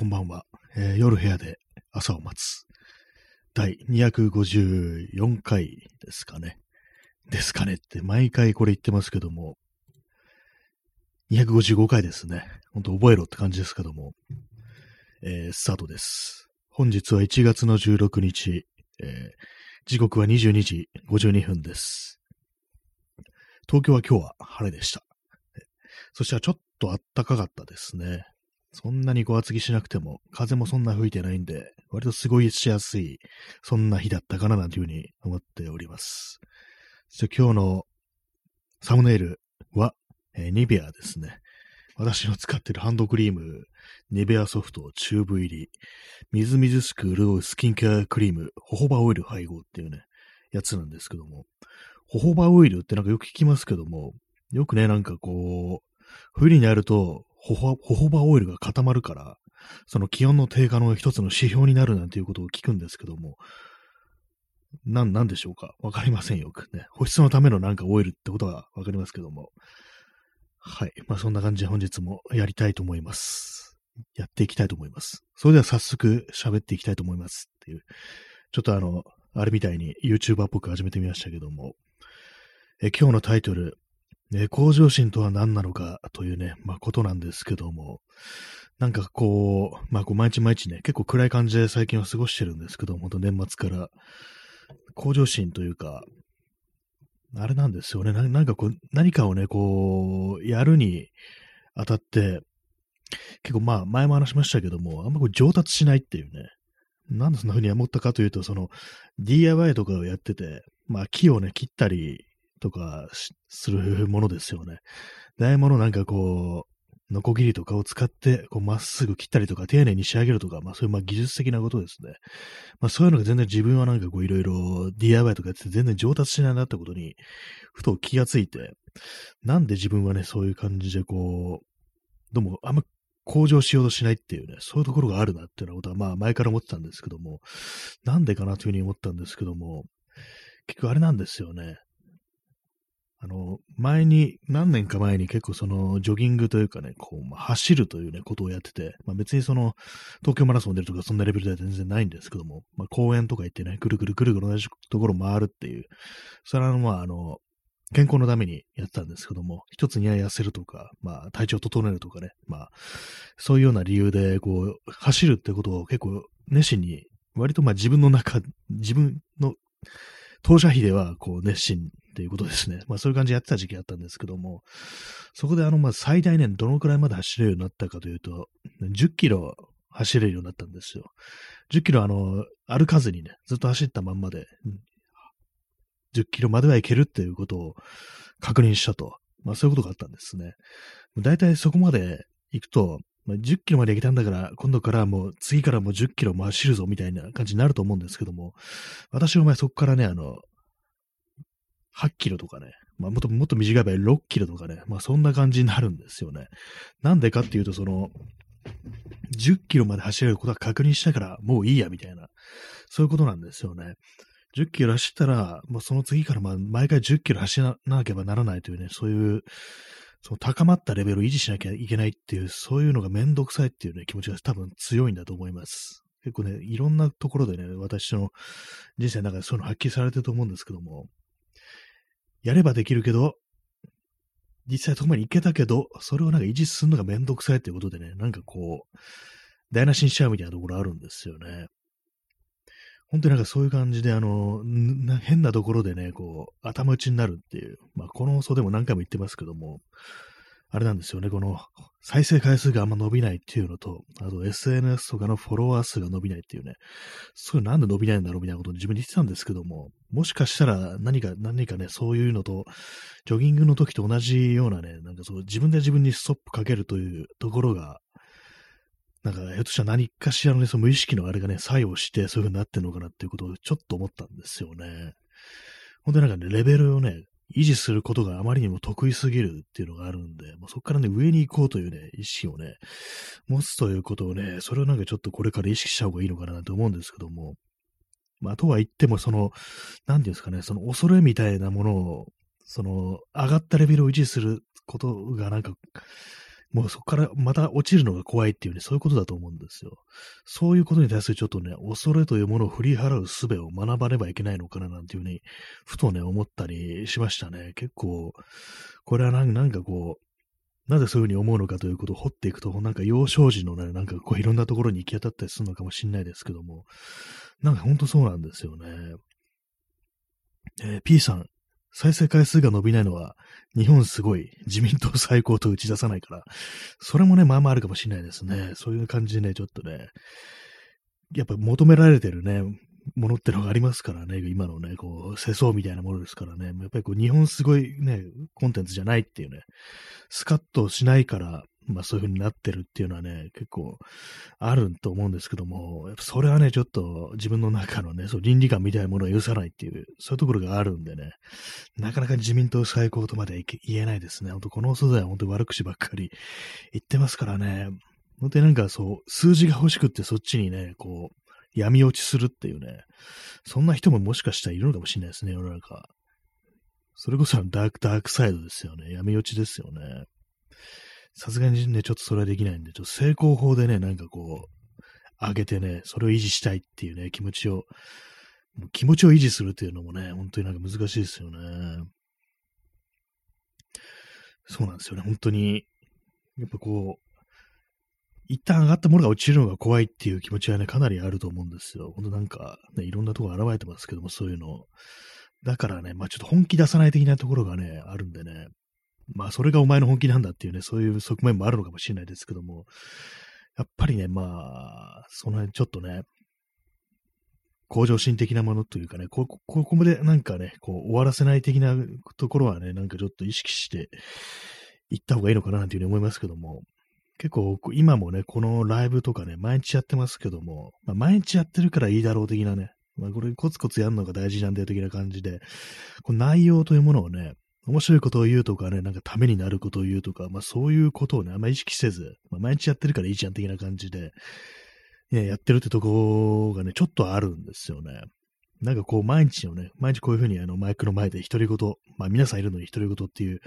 こんばんは、えー夜部屋で朝を待つ。第254回ですかね。ですかねって毎回これ言ってますけども、255回ですね。ほんと覚えろって感じですけども、えースタートです。本日は1月の16日、えー時刻は22時52分です。東京は今日は晴れでした。そしてはちょっと暖かかったですね。そんなにこう厚着しなくても、風もそんな吹いてないんで、割と過ごしやすい、そんな日だったかななんていうふうに思っております。そして今日のサムネイルは、えーニベアですね。私の使ってるハンドクリーム、ニベアソフトチューブ入り、みずみずしく潤うスキンケアクリーム、ホホバオイル配合っていうね、やつなんですけども、ホホバオイルってなんかよく聞きますけども、よくね、なんかこう、冬になると、ホホホホバオイルが固まるから、その気温の低下の一つの指標になるなんていうことを聞くんですけども、なん、なんでしょうか？わかりませんよくね。保湿のためのなんかオイルってことはわかりますけども。はい。まあそんな感じで本日もやりたいと思います。やっていきたいと思います。それでは早速喋っていきたいと思いますっていう。ちょっとあの、あれみたいに YouTuber っぽく始めてみましたけども。え今日のタイトル、ね、向上心とは何なのかというね、まあ、ことなんですけども、なんかこう、まあ、こう毎日毎日ね、結構暗い感じで最近は過ごしてるんですけども、本当年末から、向上心というか、あれなんですよね、ななんかこう、何かをね、こう、やるにあたって、結構まあ、前も話しましたけども、あんまこう上達しないっていうね、なんでそんな風に思ったかというと、その、DIY とかをやってて、まあ、木をね、切ったりとかするものですよね。大ものなんかこう、ノコギリとかを使って、こう、まっすぐ切ったりとか、丁寧に仕上げるとか、まあ、そういう、まあ、技術的なことですね。まあ、そういうのが全然自分はなんかこう、いろいろ DIY とかやってて全然上達しないなってことに、ふと気がついて、なんで自分はね、そういう感じでこう、どうも、あんま向上しようとしないっていうね、そういうところがあるなっていうようなことは、まあ、前から思ってたんですけども、なんでかなというふうに思ったんですけども、結局あれなんですよね。あの、前に、何年か前に結構その、ジョギングというかね、こう、まあ、走るというね、ことをやってて、まあ別にその、東京マラソン出るとかそんなレベルでは全然ないんですけども、まあ公園とか行ってね、ぐるぐるぐるぐる同じところ回るっていう、それはまああの、健康のためにやってたんですけども、一つには痩せるとか、まあ体調整えるとかね、まあ、そういうような理由で、こう、走るってことを結構熱心に、割とまあ自分の中、自分の当社費では、こう、熱心っていうことですね。まあ、そういう感じでやってた時期あったんですけども、そこであの、まあ、最大ね、どのくらいまで走れるようになったかというと、10キロ走れるようになったんですよ。10キロあの、歩かずにね、ずっと走ったまんまで、10キロまではいけるっていうことを確認したと。まあ、そういうことがあったんですね。だいたいそこまで行くと、まあ、10キロまで行けたんだから、今度からもう、次からもう10キロ走るぞみたいな感じになると思うんですけども、私の場合そこからね、あの、8キロとかね、まあ、もっともっと短い場合6キロとかね、まあそんな感じになるんですよね。なんでかっていうと、その、10キロまで走れることは確認したからもういいやみたいな、そういうことなんですよね。10キロ走ったら、もうその次からま毎回10キロ走らなければならないというね、そういう、その高まったレベルを維持しなきゃいけないっていう、そういうのがめんどくさいっていうね、気持ちが多分強いんだと思います。結構ね、いろんなところでね、私の人生の中でそういうの発揮されてると思うんですけども、やればできるけど、実際そこまで行けたけど、それをなんか維持するのがめんどくさいっていうことでね、なんかこう、台無しにしちゃうみたいなところあるんですよね。本当になんかそういう感じで、あの、な変なところでね、こう、頭打ちになるっていう、まあ、この放送でも何回も言ってますけども、あれなんですよね、この、再生回数があんま伸びないっていうのと、あと SNS とかのフォロワー数が伸びないっていうね、そういうなんで伸びないんだろうみたいなことを自分で言ってたんですけども、もしかしたら何か、何かね、そういうのと、ジョギングの時と同じようなね、なんかそう、自分で自分にストップかけるというところが、なんか、ひょっとしたら何かしらのね、その無意識のあれがね、作用して、そういう風になってるのかなっていうことをちょっと思ったんですよね。本当になんかね、レベルをね、維持することがあまりにも得意すぎるっていうのがあるんで、もうそこからね、上に行こうというね、意識をね、持つということをね、それをなんかちょっとこれから意識した方がいいのかなと思うんですけども、まあ、とは言っても、その、なんていうんですかね、その恐れみたいなものを、その、上がったレベルを維持することがなんか、もうそこからまた落ちるのが怖いっていうね、そういうことだと思うんですよ。そういうことに対するちょっとね、恐れというものを振り払う術を学ばねばいけないのかななんていうふうに、ふとね、思ったりしましたね。結構、これはなんかこう、なぜそういうふうに思うのかということを掘っていくと、なんか幼少時のね、なんかこういろんなところに行き当たったりするのかもしれないですけども、なんかほんとそうなんですよね。えー、P さん、再生回数が伸びないのは、日本すごい自民党最高と打ち出さないから、それもね、まあまああるかもしれないですね。そういう感じでね、ちょっとね、やっぱ求められてるね、ものってのがありますからね、今のね、こう、世相みたいなものですからね、やっぱりこう、日本すごいね、コンテンツじゃないっていうね、スカッとしないから、まあそういう風になってるっていうのはね、結構あると思うんですけども、やっぱそれはね、ちょっと自分の中のね、そう倫理観みたいなものを許さないっていう、そういうところがあるんでね、なかなか自民党最高とまで言えないですね。本当この素材は本当に悪口ばっかり言ってますからね、本当になんかそう、数字が欲しくってそっちにね、こう、闇落ちするっていうね、そんな人ももしかしたらいるのかもしれないですね、世の中。それこそダーク、ダークサイドですよね。闇落ちですよね。さすがにね、ちょっとそれはできないんで、ちょっと成功法でね、なんかこう、上げてね、それを維持したいっていうね、気持ちを、気持ちを維持するっていうのもね、本当になんか難しいですよね。そうなんですよね、本当に。やっぱこう、一旦上がったものが落ちるのが怖いっていう気持ちはね、かなりあると思うんですよ。ほんとなんか、ね、いろんなところ現れてますけども、そういうの。だからね、まあちょっと本気出さない的なところがね、あるんでね。まあそれがお前の本気なんだっていうね、そういう側面もあるのかもしれないですけども、やっぱりね、まあ、その辺ちょっとね、向上心的なものというかね、ここここまでなんかね、こう終わらせない的なところはね、なんかちょっと意識していった方がいいのかななんていうふうに思いますけども、結構今もね、このライブとかね、毎日やってますけども、まあ、毎日やってるからいいだろう的なね、まあ、これコツコツやるのが大事なんだよ的な感じで、この内容というものをね、面白いことを言うとかね、なんかためになることを言うとか、まあそういうことをね、あんま意識せず、まあ、毎日やってるからいいじゃん的な感じで、ね、やってるってとこがね、ちょっとあるんですよね。なんかこう毎日のね、毎日こういうふうにあのマイクの前で独り言、まあ皆さんいるのに独り言っていう、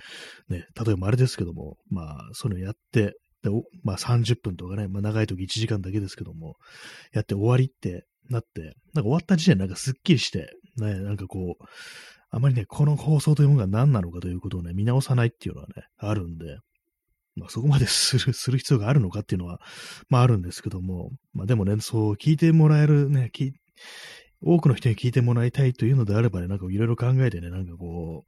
ね、例えばあれですけども、まあそういうのやって、で、まあ30分とかね、まあ長い時1時間だけですけども、やって終わりってなって、なんか終わった時点なんかすっきりして、ね、なんかこう、あまりね、この放送というものが何なのかということをね、見直さないっていうのはね、あるんで、まあそこまでする、する必要があるのかっていうのは、まああるんですけども、まあでもね、そう聞いてもらえるね、多くの人に聞いてもらいたいというのであればね、なんかいろいろ考えてね、なんかこ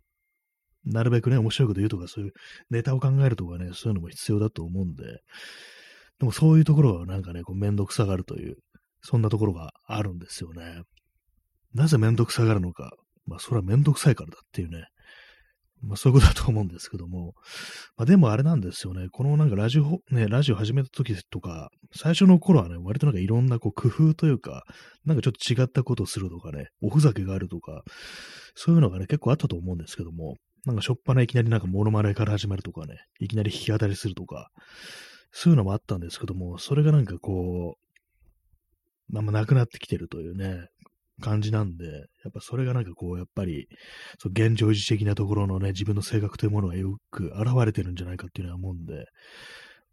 う、なるべくね、面白いこと言うとか、そういうネタを考えるとかね、そういうのも必要だと思うんで、でもそういうところはなんかね、こうめんどくさがるという、そんなところがあるんですよね。なぜめんどくさがるのか。まあ、それはめんどくさいからだっていうね。まあ、そういうことだと思うんですけども。まあ、でもあれなんですよね。このなんかラジオ、ね、ラジオ始めた時とか、最初の頃はね、割となんかいろんなこう工夫というか、なんかちょっと違ったことをするとかね、おふざけがあるとか、そういうのがね、結構あったと思うんですけども、なんかしょっぱないきなりなんかモノマネから始まるとかね、いきなり弾き語りするとか、そういうのもあったんですけども、それがなんかこう、まあ、なくなってきてるというね、感じなんで、やっぱそれがなんかこう、やっぱり、そう現状維持的なところのね、自分の性格というものがよく現れてるんじゃないかっていうのは思うんで、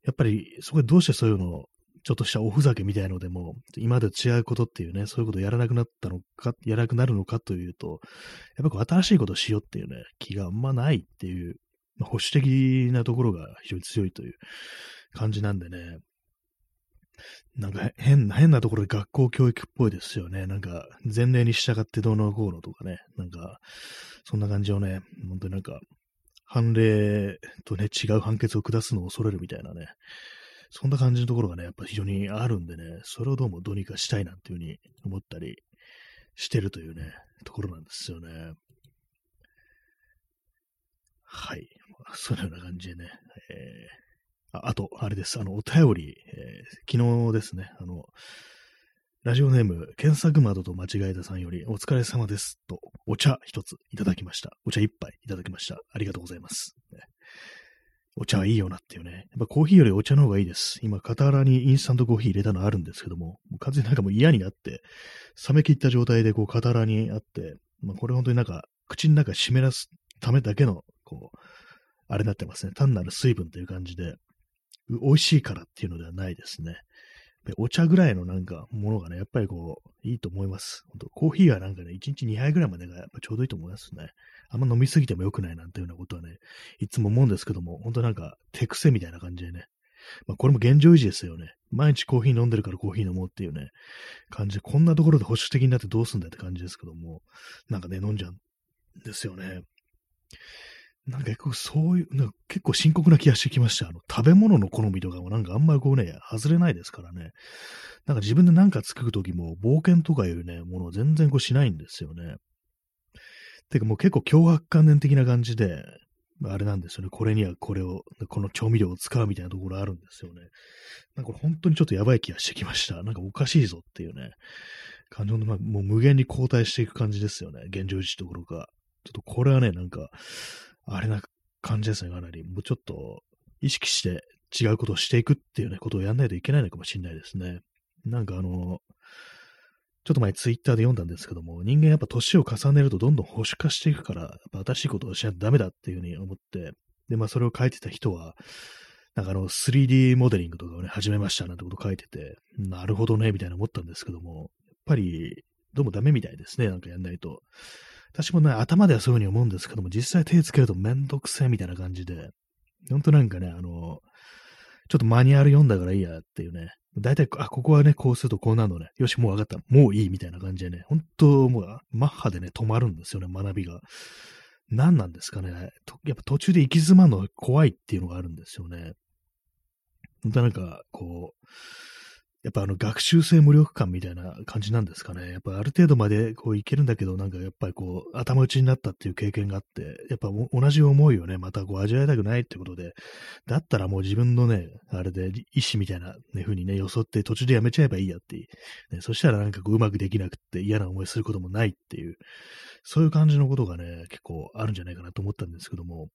やっぱり、そこでどうしてそういうのをちょっとしたおふざけみたいのでも、今まで違うことっていうね、そういうことをやらなくなったのか、やらなくなるのかというと、やっぱこう新しいことをしようっていうね、気があんまないっていう、まあ、保守的なところが非常に強いという感じなんでね、なんか変な、変なところで学校教育っぽいですよね。なんか前例に従ってどうのこうのとかね、なんかそんな感じをね、本当になんか判例とね、違う判決を下すのを恐れるみたいなね、そんな感じのところがね、やっぱ非常にあるんでね、それをどうもどうにかしたいなっていうふうに思ったりしてるというね、ところなんですよね。はい。そのような感じでね、えー、あと、あれです。あの、お便り、えー、昨日ですね、あの、ラジオネーム、検索窓と間違えたさんより、お疲れ様です。と、お茶一ついただきました。お茶一杯いただきました。ありがとうございます。ね、お茶はいいよなっていうね。やっぱコーヒーよりお茶の方がいいです。今、傍らにインスタントコーヒー入れたのあるんですけども、も完全になんかもう嫌になって、冷め切った状態でこう、傍らにあって、まあ、これ本当になんか、口の中湿らすためだけの、こう、あれになってますね。単なる水分という感じで、美味しいからっていうのではないですね。お茶ぐらいのなんかものがね、やっぱりこう、いいと思います。本当コーヒーはなんかね、1日2杯ぐらいまでがやっぱちょうどいいと思いますね。あんま飲みすぎても良くないなんていうようなことはね、いつも思うんですけども、本当なんか手癖みたいな感じでね。まあこれも現状維持ですよね。毎日コーヒー飲んでるからコーヒー飲もうっていうね、感じで、こんなところで保守的になってどうすんだって感じですけども、なんかね、飲んじゃうんですよね。なんか結構そういう、なんか結構深刻な気がしてきました。あの、食べ物の好みとかもなんかあんまりこうね、外れないですからね。なんか自分で何か作るときも冒険とかいうね、ものを全然こうしないんですよね。てかもう結構脅迫観念的な感じで、あれなんですよね。これにはこれを、この調味料を使うみたいなところあるんですよね。なんかこれ本当にちょっとやばい気がしてきました。なんかおかしいぞっていうね。感情の、まあもう無限に後退していく感じですよね。現状維持ところが。ちょっとこれはね、なんか、あれな感じですね、かなり。もうちょっと意識して違うことをしていくっていうね、ことをやんないといけないのかもしれないですね。なんかあの、ちょっと前ツイッターで読んだんですけども、人間やっぱ年を重ねるとどんどん保守化していくから、やっぱ新しいことをしないとダメだっていうふうに思って、で、まあそれを書いてた人は、なんかあの 3D モデリングとかをね、始めましたなんてこと書いてて、なるほどね、みたいな思ったんですけども、やっぱりどうもダメみたいですね、なんかやんないと。私もね、頭ではそういうふうに思うんですけども、実際手つけるとめんどくせえみたいな感じで、ほんとなんかね、あの、ちょっとマニュアル読んだからいいやっていうね、大体、あ、ここはね、こうするとこうなるのね、よし、もう分かった、もういいみたいな感じでね、ほんともう、マッハでね、止まるんですよね、学びが。何なんですかね。やっぱ途中で行き詰まるのが怖いっていうのがあるんですよね。本当なんか、こう、やっぱあの学習性無力感みたいな感じなんですかね。やっぱある程度までこういけるんだけど、なんかやっぱりこう頭打ちになったっていう経験があって、やっぱ同じ思いをね、またこう味わいたくないってことで、だったらもう自分のね、あれで意思みたいな、ね、風にね、よそって途中でやめちゃえばいいやってね、そしたらなんかこううまくできなくて嫌な思いすることもないっていう、そういう感じのことがね、結構あるんじゃないかなと思ったんですけども、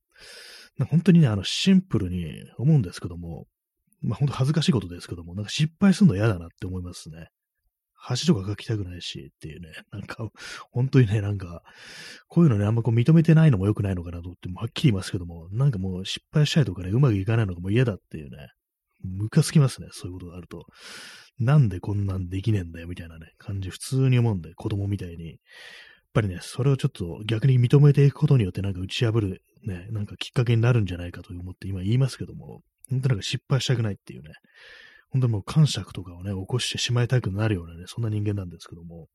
本当にね、あのシンプルに思うんですけども、まあ本当恥ずかしいことですけども、なんか失敗するの嫌だなって思いますね。橋とか書きたくないしっていうね、なんか、本当にね、なんか、こういうのね、あんまこう認めてないのも良くないのかなと思って、はっきり言いますけども、なんかもう失敗したいとかね、うまくいかないのがもう嫌だっていうね、ムカつきますね、そういうことがあると。なんでこんなんできねえんだよ、みたいなね、感じ、普通に思うんで、子供みたいに。やっぱりね、それをちょっと逆に認めていくことによってなんか打ち破る、ね、なんかきっかけになるんじゃないかと思って今言いますけども、本当なんか失敗したくないっていうね、本当にもう感触とかをね、起こしてしまいたくなるようなね、そんな人間なんですけども、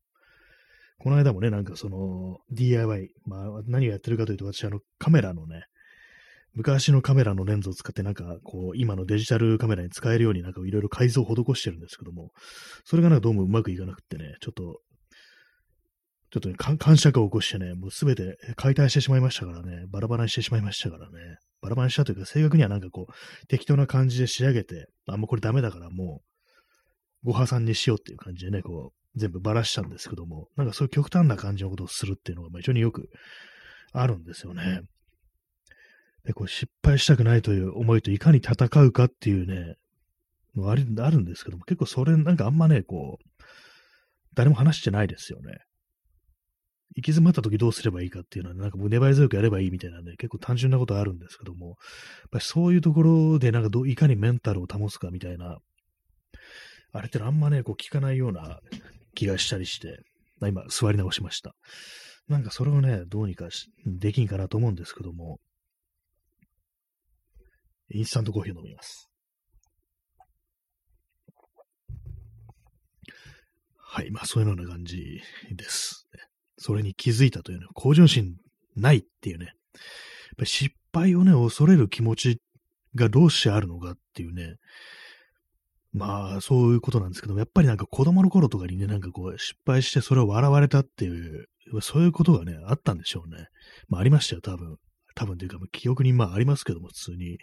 この間もね、なんかその DIY、まあ何をやってるかというと、私あのカメラのね、昔のカメラのレンズを使ってなんかこう今のデジタルカメラに使えるようになんかいろいろ改造を施してるんですけども、それがなんかどうもうまくいかなくってね、ちょっと、ちょっとね、感触を起こしてね、もうすべて解体してしまいましたからね、バラバラにしてしまいましたからね。バラバラにしたというか、正確にはなんかこう、適当な感じで仕上げて、あ、もうこれダメだからもう、ご破産にしようっていう感じでね、こう、全部ばらしたんですけども、なんかそういう極端な感じのことをするっていうのが、まあ非常によくあるんですよね。で、こう、失敗したくないという思いといかに戦うかっていうね、のあるんですけども、結構それなんかあんまね、こう、誰も話してないですよね。行き詰まった時どうすればいいかっていうのは、ねなんかもう粘り強くやればいいみたいなね、結構単純なことあるんですけども、やっぱりそういうところでなんかどういかにメンタルを保つかみたいな、あれってあんまね、こう聞かないような気がしたりして、今座り直しました。なんかそれをね、どうにかできんかなと思うんですけども、インスタントコーヒーを飲みます。はい、まあそういうような感じです。ねそれに気づいたというね、向上心ないっていうね、失敗をね、恐れる気持ちがどうしてあるのかっていうね、まあ、そういうことなんですけども、やっぱりなんか子供の頃とかにね、なんかこう、失敗してそれを笑われたっていう、そういうことがね、あったんでしょうね。まあ、ありましたよ、多分。多分というか、記憶にまあありますけども、普通に。やっ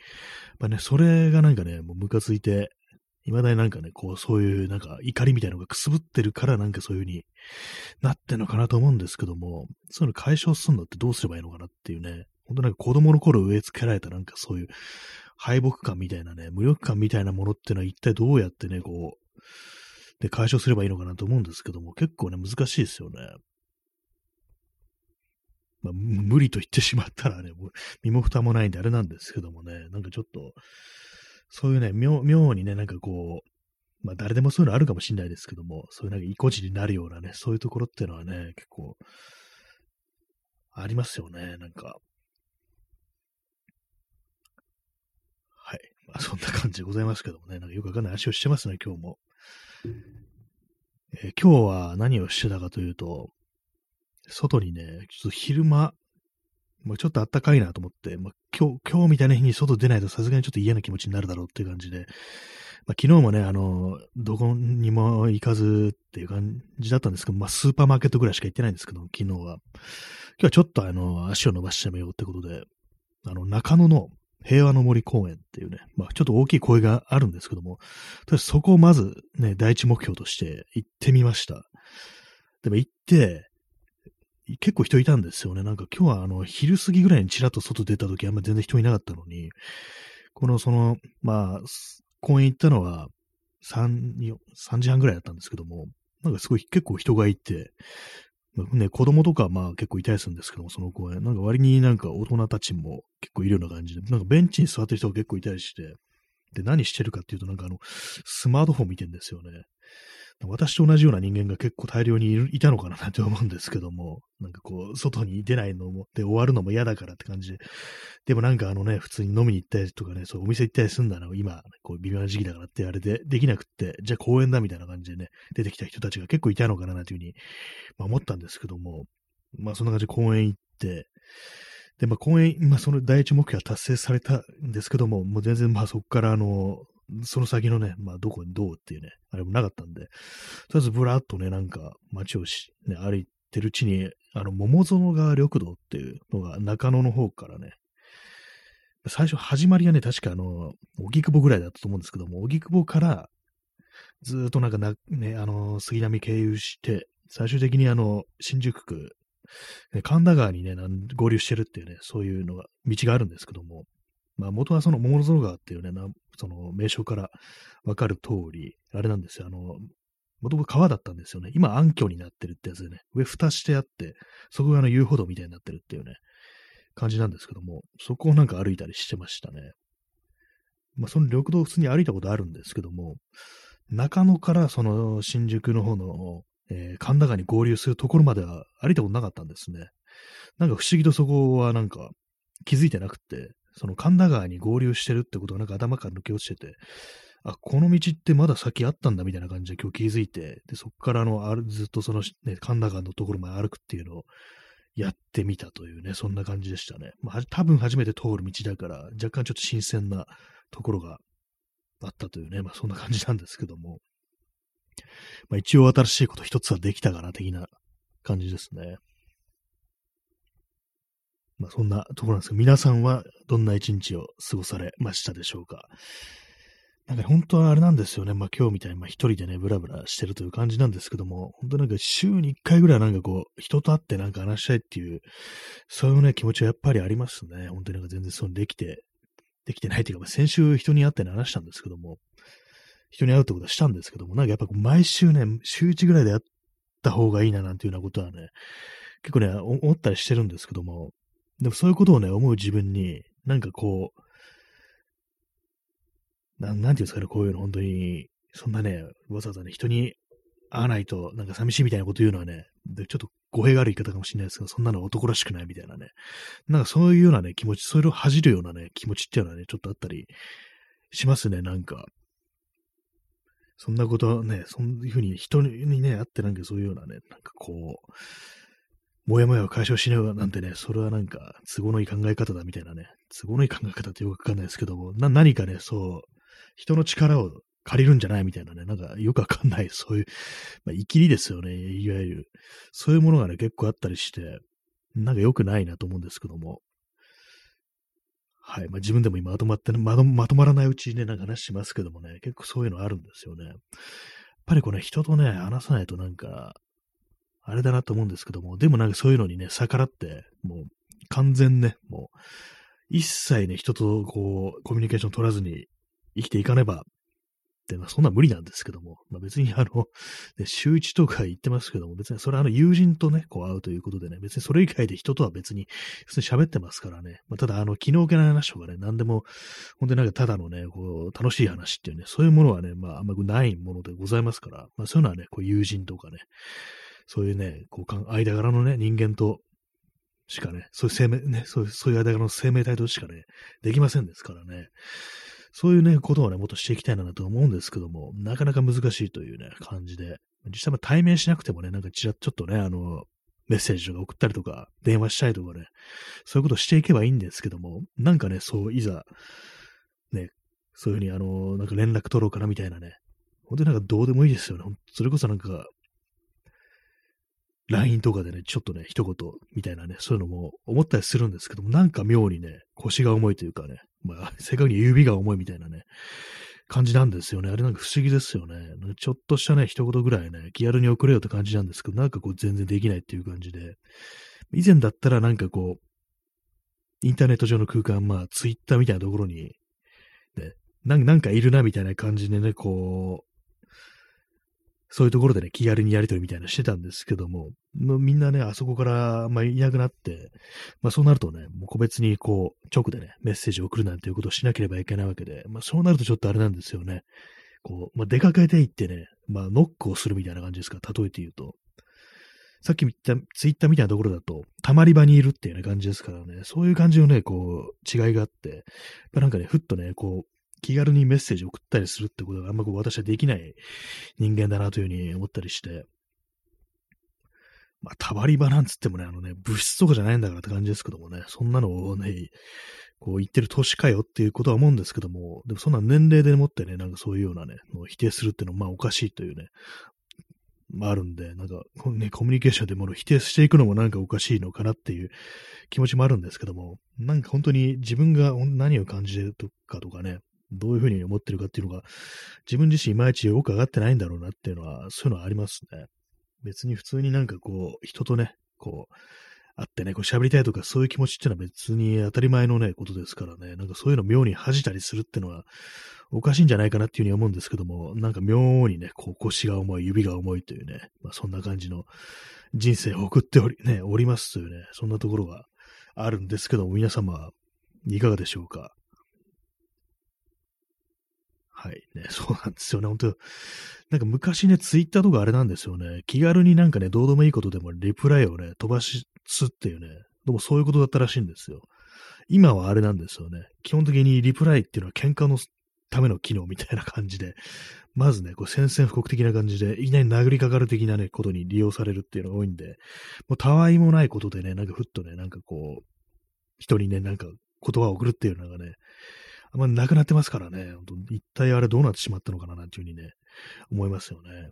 ぱね、それがなんかね、もうムカついて、未だになんかね、こう、そういうなんか怒りみたいなのがくすぶってるからなんかそういう風になってんのかなと思うんですけども、そういうの解消するのってどうすればいいのかなっていうね、ほんとなんか子供の頃植え付けられたなんかそういう敗北感みたいなね、無力感みたいなものっていうのは一体どうやってね、こう、で解消すればいいのかなと思うんですけども、結構ね、難しいですよね。まあ、無理と言ってしまったらね、もう身も蓋もないんであれなんですけどもね、なんかちょっと、そういうね、妙妙にね、なんかこう、まあ誰でもそういうのあるかもしれないですけども、そういうなんか意固地になるようなね、そういうところっていうのはね、結構、ありますよね、なんか。はい。まあそんな感じでございますけどもね、なんかよくわかんない足をしてますね、今日も。えー、今日は何をしてたかというと、外にね、ちょっと昼間、まあ、ちょっと暖かいなと思って、まあ、今日、今日みたいな日に外出ないとさすがにちょっと嫌な気持ちになるだろうっていう感じで、まあ、昨日もね、あの、どこにも行かずっていう感じだったんですけど、まあ、スーパーマーケットぐらいしか行ってないんですけど、昨日は。今日はちょっとあの、足を伸ばしてみようってことで、あの、中野の平和の森公園っていうね、まあちょっと大きい声があるんですけども、とりあえずそこをまずね、第一目標として行ってみました。でも行って、結構人いたんですよね。なんか今日はあの、昼過ぎぐらいにちらっと外出た時あんま全然人いなかったのに、このその、まあ、公園行ったのは3、3時半ぐらいだったんですけども、なんかすごい結構人がいて、ね、子供とかまあ結構いたりするんですけども、その公園。なんか割になんか大人たちも結構いるような感じで、なんかベンチに座ってる人が結構いたりして、で、何してるかっていうとなんかあの、スマートフォン見てんですよね。私と同じような人間が結構大量にいたのかななんて思うんですけども、なんかこう、外に出ないのも、で終わるのも嫌だからって感じで。でもなんかあのね、普通に飲みに行ったりとかね、そうお店行ったりすんだな、今、こう微妙な時期だからってあれでできなくって、じゃあ公園だみたいな感じでね、出てきた人たちが結構いたのかななんていうふうに、まあ、思ったんですけども、まあそんな感じで公園行って、で、まあ公園、まあその第一目標は達成されたんですけども、もう全然まあそこからあの、その先のね、まあ、どこにどうっていうね、あれもなかったんで、とりあえずぶらっとね、なんか街をし、ね、歩いてるうちに、あの、桃園川緑道っていうのが中野の方からね、最初始まりはね、確かあの、荻窪ぐらいだったと思うんですけども、荻窪から、ずっとなんかな、ね、あの、杉並経由して、最終的にあの、新宿区、ね、神田川にね、合流してるっていうね、そういうのが、道があるんですけども、まあ、元はその桃園川っていうね、その名称からわかる通り、あれなんですよ、あの、元々川だったんですよね。今、暗渠になってるってやつでね、上蓋してあって、そこがあの遊歩道みたいになってるっていうね、感じなんですけども、そこをなんか歩いたりしてましたね。まあ、その緑道普通に歩いたことあるんですけども、中野からその新宿の方の、えー、神田川に合流するところまでは歩いたことなかったんですね。なんか不思議とそこはなんか気づいてなくって、その神田川に合流してるってことがなんか頭から抜け落ちてて、あ、この道ってまだ先あったんだみたいな感じで今日気づいて、で、そこからあの、あずっとその、ね、神田川のところまで歩くっていうのをやってみたというね、そんな感じでしたね。まあ、多分初めて通る道だから、若干ちょっと新鮮なところがあったというね、まあそんな感じなんですけども、まあ一応新しいこと一つはできたかな、的な感じですね。まあ、そんなところなんですけど、皆さんはどんな一日を過ごされましたでしょうか？なんか本当はあれなんですよね。まあ今日みたいにまあ一人でね、ブラブラしてるという感じなんですけども、本当なんか週に一回ぐらいなんかこう、人と会ってなんか話したいっていう、そういうね、気持ちはやっぱりありますね。本当になんか全然そうできて、できてないっていうか、まあ、先週人に会って話したんですけども、人に会うってことはしたんですけども、なんかやっぱ毎週ね、週一ぐらいで会った方がいいななんていうようなことはね、結構ね、思ったりしてるんですけども、でもそういうことをね、思う自分に、なんかこう、ななんていうんですかね、こういうの本当に、そんなね、わざわざね、人に会わないと、なんか寂しいみたいなこと言うのはね、でちょっと語弊がある言い方かもしれないですけど、そんなの男らしくないみたいなね、なんかそういうようなね、気持ち、それを恥じるようなね、気持ちっていうのはね、ちょっとあったりしますね、なんか。そんなことはね、そういうふうに人にね、会ってなんかそういうようなね、なんかこう、もやもやを解消しないなんてね、それはなんか、都合のいい考え方だみたいなね、都合のいい考え方ってよくわかんないですけども、な、何かね、そう、人の力を借りるんじゃないみたいなね、なんかよくわかんない、そういう、まあ、生きりですよね、いわゆる。そういうものがね、結構あったりして、なんか良くないなと思うんですけども。はい。まあ、自分でも今まとまってまと、まとまらないうちにね、なんか話しますけどもね、結構そういうのあるんですよね。やっぱりこれ、人とね、話さないとなんか、あれだなと思うんですけども、でもなんかそういうのにね、逆らって、もう完全ね、もう、一切ね、人とこう、コミュニケーション取らずに生きていかねばっ、まあ、そんな無理なんですけども、まあ、別にあの、ね、週一とか言ってますけども、別にそれはあの友人とね、こう会うということでね、別にそれ以外で人とは別に、普通に喋ってますからね。まあ、ただ、あの、気の置けない話とかね、何でも、本当になんかただのね、こう、楽しい話っていうね、そういうものはね、まあ、あんまないものでございますから、まあ、そういうのはね、こう、友人とかね、そういうね、こう、間柄のね、人間としかね、そういう生命、ね、そういう、そういう間柄の生命体としかね、できませんですからね。そういうね、ことをね、もっとしていきたいなと思うんですけども、なかなか難しいというね、感じで、実際対面しなくてもね、なんかちらちょっとね、あの、メッセージとか送ったりとか、電話したりとかね、そういうことしていけばいいんですけども、なんかね、そう、いざ、ね、そういうふうに、あの、なんか連絡取ろうかなみたいなね、本当になんかどうでもいいですよね。それこそなんか、LINE とかでね、ちょっとね、一言みたいなね、そういうのも思ったりするんですけども、なんか妙にね、腰が重いというかね、まあ、正確に指が重いみたいなね、感じなんですよね。あれなんか不思議ですよね。ちょっとしたね、一言ぐらいね、気軽に送れよって感じなんですけど、なんかこう全然できないっていう感じで、以前だったらなんかこう、インターネット上の空間、まあ、ツイッターみたいなところに、ね、なんかいるなみたいな感じでね、こう、そういうところでね、気軽にやりとりみたいなしてたんですけども、もみんなね、あそこからまあいなくなって、まあそうなるとね、もう個別にこう、直でね、メッセージを送るなんていうことをしなければいけないわけで、まあそうなるとちょっとあれなんですよね。こう、まあ出かけていってね、まあノックをするみたいな感じですか、例えて言うと。さっき言ったツイッターみたいなところだと、たまり場にいるっていうね感じですからね、そういう感じのね、こう、違いがあって、なんかね、ふっとね、こう、気軽にメッセージを送ったりするってことがあんまこう私はできない人間だなというふうに思ったりして、まあ、たまり場なんつってもね、あのね、物質とかじゃないんだからって感じですけどもね、そんなのをね、こう言ってる年かよっていうことは思うんですけども、でもそんな年齢でもってね、なんかそういうようなね、のを否定するっていうのはまあおかしいというね、まああるんで、なんか、ね、コミュニケーションでもの否定していくのもなんかおかしいのかなっていう気持ちもあるんですけども、なんか本当に自分が何を感じてるかとかね、どういうふうに思ってるかっていうのが、自分自身いまいちよく上がってないんだろうなっていうのは、そういうのはありますね。別に普通になんかこう、人とね、こう、会ってね、こう喋りたいとかそういう気持ちっていうのは別に当たり前のね、ことですからね、なんかそういうの妙に恥じたりするっていうのはおかしいんじゃないかなっていうふうに思うんですけども、なんか妙にね、こう腰が重い、指が重いというね、まあそんな感じの人生を送っており、ね、おりますというね、そんなところがあるんですけども、皆様、いかがでしょうか？はい。ね、そうなんですよね。本当なんか昔ね、ツイッターとかあれなんですよね。気軽になんかね、どうでもいいことでもリプライをね、飛ばしすっていうね、でもそういうことだったらしいんですよ。今はあれなんですよね。基本的にリプライっていうのは喧嘩のための機能みたいな感じで、まずね、こう宣戦布告的な感じで、いきなり殴りかかる的なね、ことに利用されるっていうのが多いんで、もうたわいもないことでね、なんかふっとね、なんかこう、人にね、なんか言葉を送るっていうのがね、あんまなくなってますからね、一体あれどうなってしまったのかななんていうふうにね、思いますよね。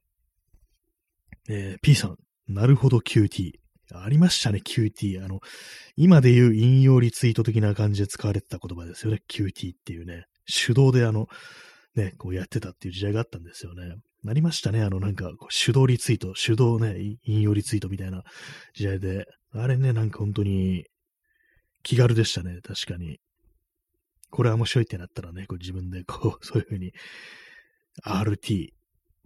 えー、P さん、なるほど QT。ありましたね、QT。あの、今で言う引用リツイート的な感じで使われてた言葉ですよね、QT っていうね。手動であの、ね、こうやってたっていう時代があったんですよね。なりましたね、あのなんか、手動リツイート、手動ね、引用リツイートみたいな時代で。あれね、なんか本当に気軽でしたね、確かに。これは面白いってなったらね、こう自分でこう、そういうふうに、RT っ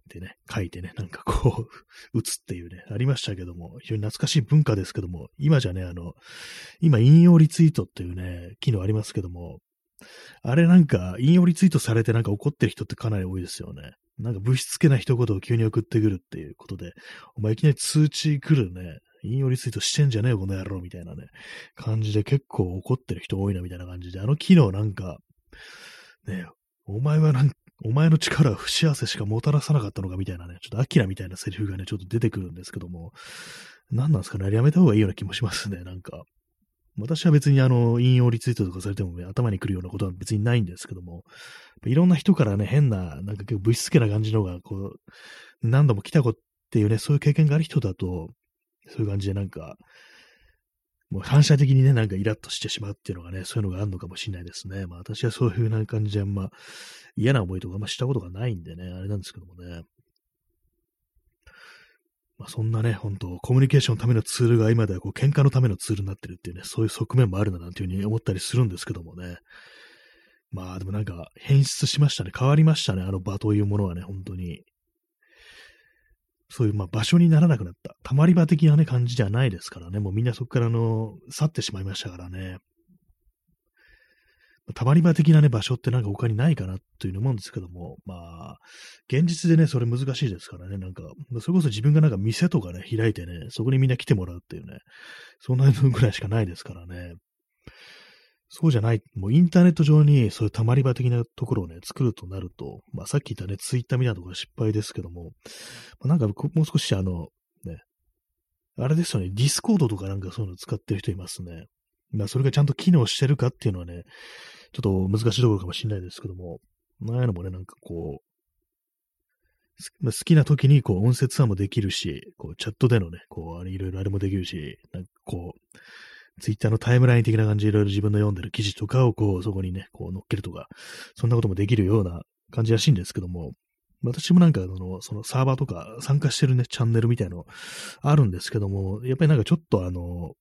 てね、書いてね、なんかこう、打つっていうね、ありましたけども、非常に懐かしい文化ですけども、今じゃね、あの、今引用リツイートっていうね、機能ありますけども、あれなんか、引用リツイートされてなんか怒ってる人ってかなり多いですよね。なんか物質けな一言を急に送ってくるっていうことで、お前いきなり通知来るね、引用リツイートしてんじゃねえよ、この野郎、みたいなね、感じで結構怒ってる人多いな、みたいな感じで、あの機能なんか、ねお前はなんお前の力は不幸せしかもたらさなかったのかみたいなね、ちょっとアキラみたいなセリフがね、ちょっと出てくるんですけども、何なんですかね、やめた方がいいような気もしますね、なんか。私は別にあの、引用リツイートとかされても、ね、頭に来るようなことは別にないんですけども、いろんな人からね、変な、なんか結構物質系な感じのが、こう、何度も来たことっていうね、そういう経験がある人だと、そういう感じでなんか、もう反射的にね、なんかイラッとしてしまうっていうのがね、そういうのがあるのかもしれないですね。まあ私はそういうな感じであんま嫌な思いとかあんましたことがないんでね、あれなんですけどもね。まあそんなね、本当コミュニケーションのためのツールが今ではこう喧嘩のためのツールになってるっていうね、そういう側面もあるななんていうふうに思ったりするんですけどもね。まあでもなんか変質しましたね。変わりましたね。あの場というものはね、本当に。そういうまあ場所にならなくなった。たまり場的なね、感じじゃないですからね。もうみんなそこからの、去ってしまいましたからね。たまり場的なね、場所ってなんか他にないかなというの思うんですけども、まあ、現実でね、それ難しいですからね、なんか、それこそ自分がなんか店とかね、開いてね、そこにみんな来てもらうっていうね、そんなぐらいしかないですからね。そうじゃない、もうインターネット上にそういうたまり場的なところをね、作るとなると、まあさっき言ったね、ツイッターみたいなところが失敗ですけども、まあ、なんかもう少しあの、ね、あれですよね、ディスコードとかなんかそういうの使ってる人いますね。まあそれがちゃんと機能してるかっていうのはね、ちょっと難しいところかもしれないですけども、ああいうのもね、なんかこう、好きな時にこう音声通話もできるし、こうチャットでのね、こう、あれいろいろあれもできるし、なんかこう、ツイッターのタイムライン的な感じでいろいろ自分の読んでる記事とかをこう、そこにね、こう乗っけるとか、そんなこともできるような感じらしいんですけども、私もなんか、あの、そのサーバーとか参加してるね、チャンネルみたいのあるんですけども、やっぱりなんかちょっとあの、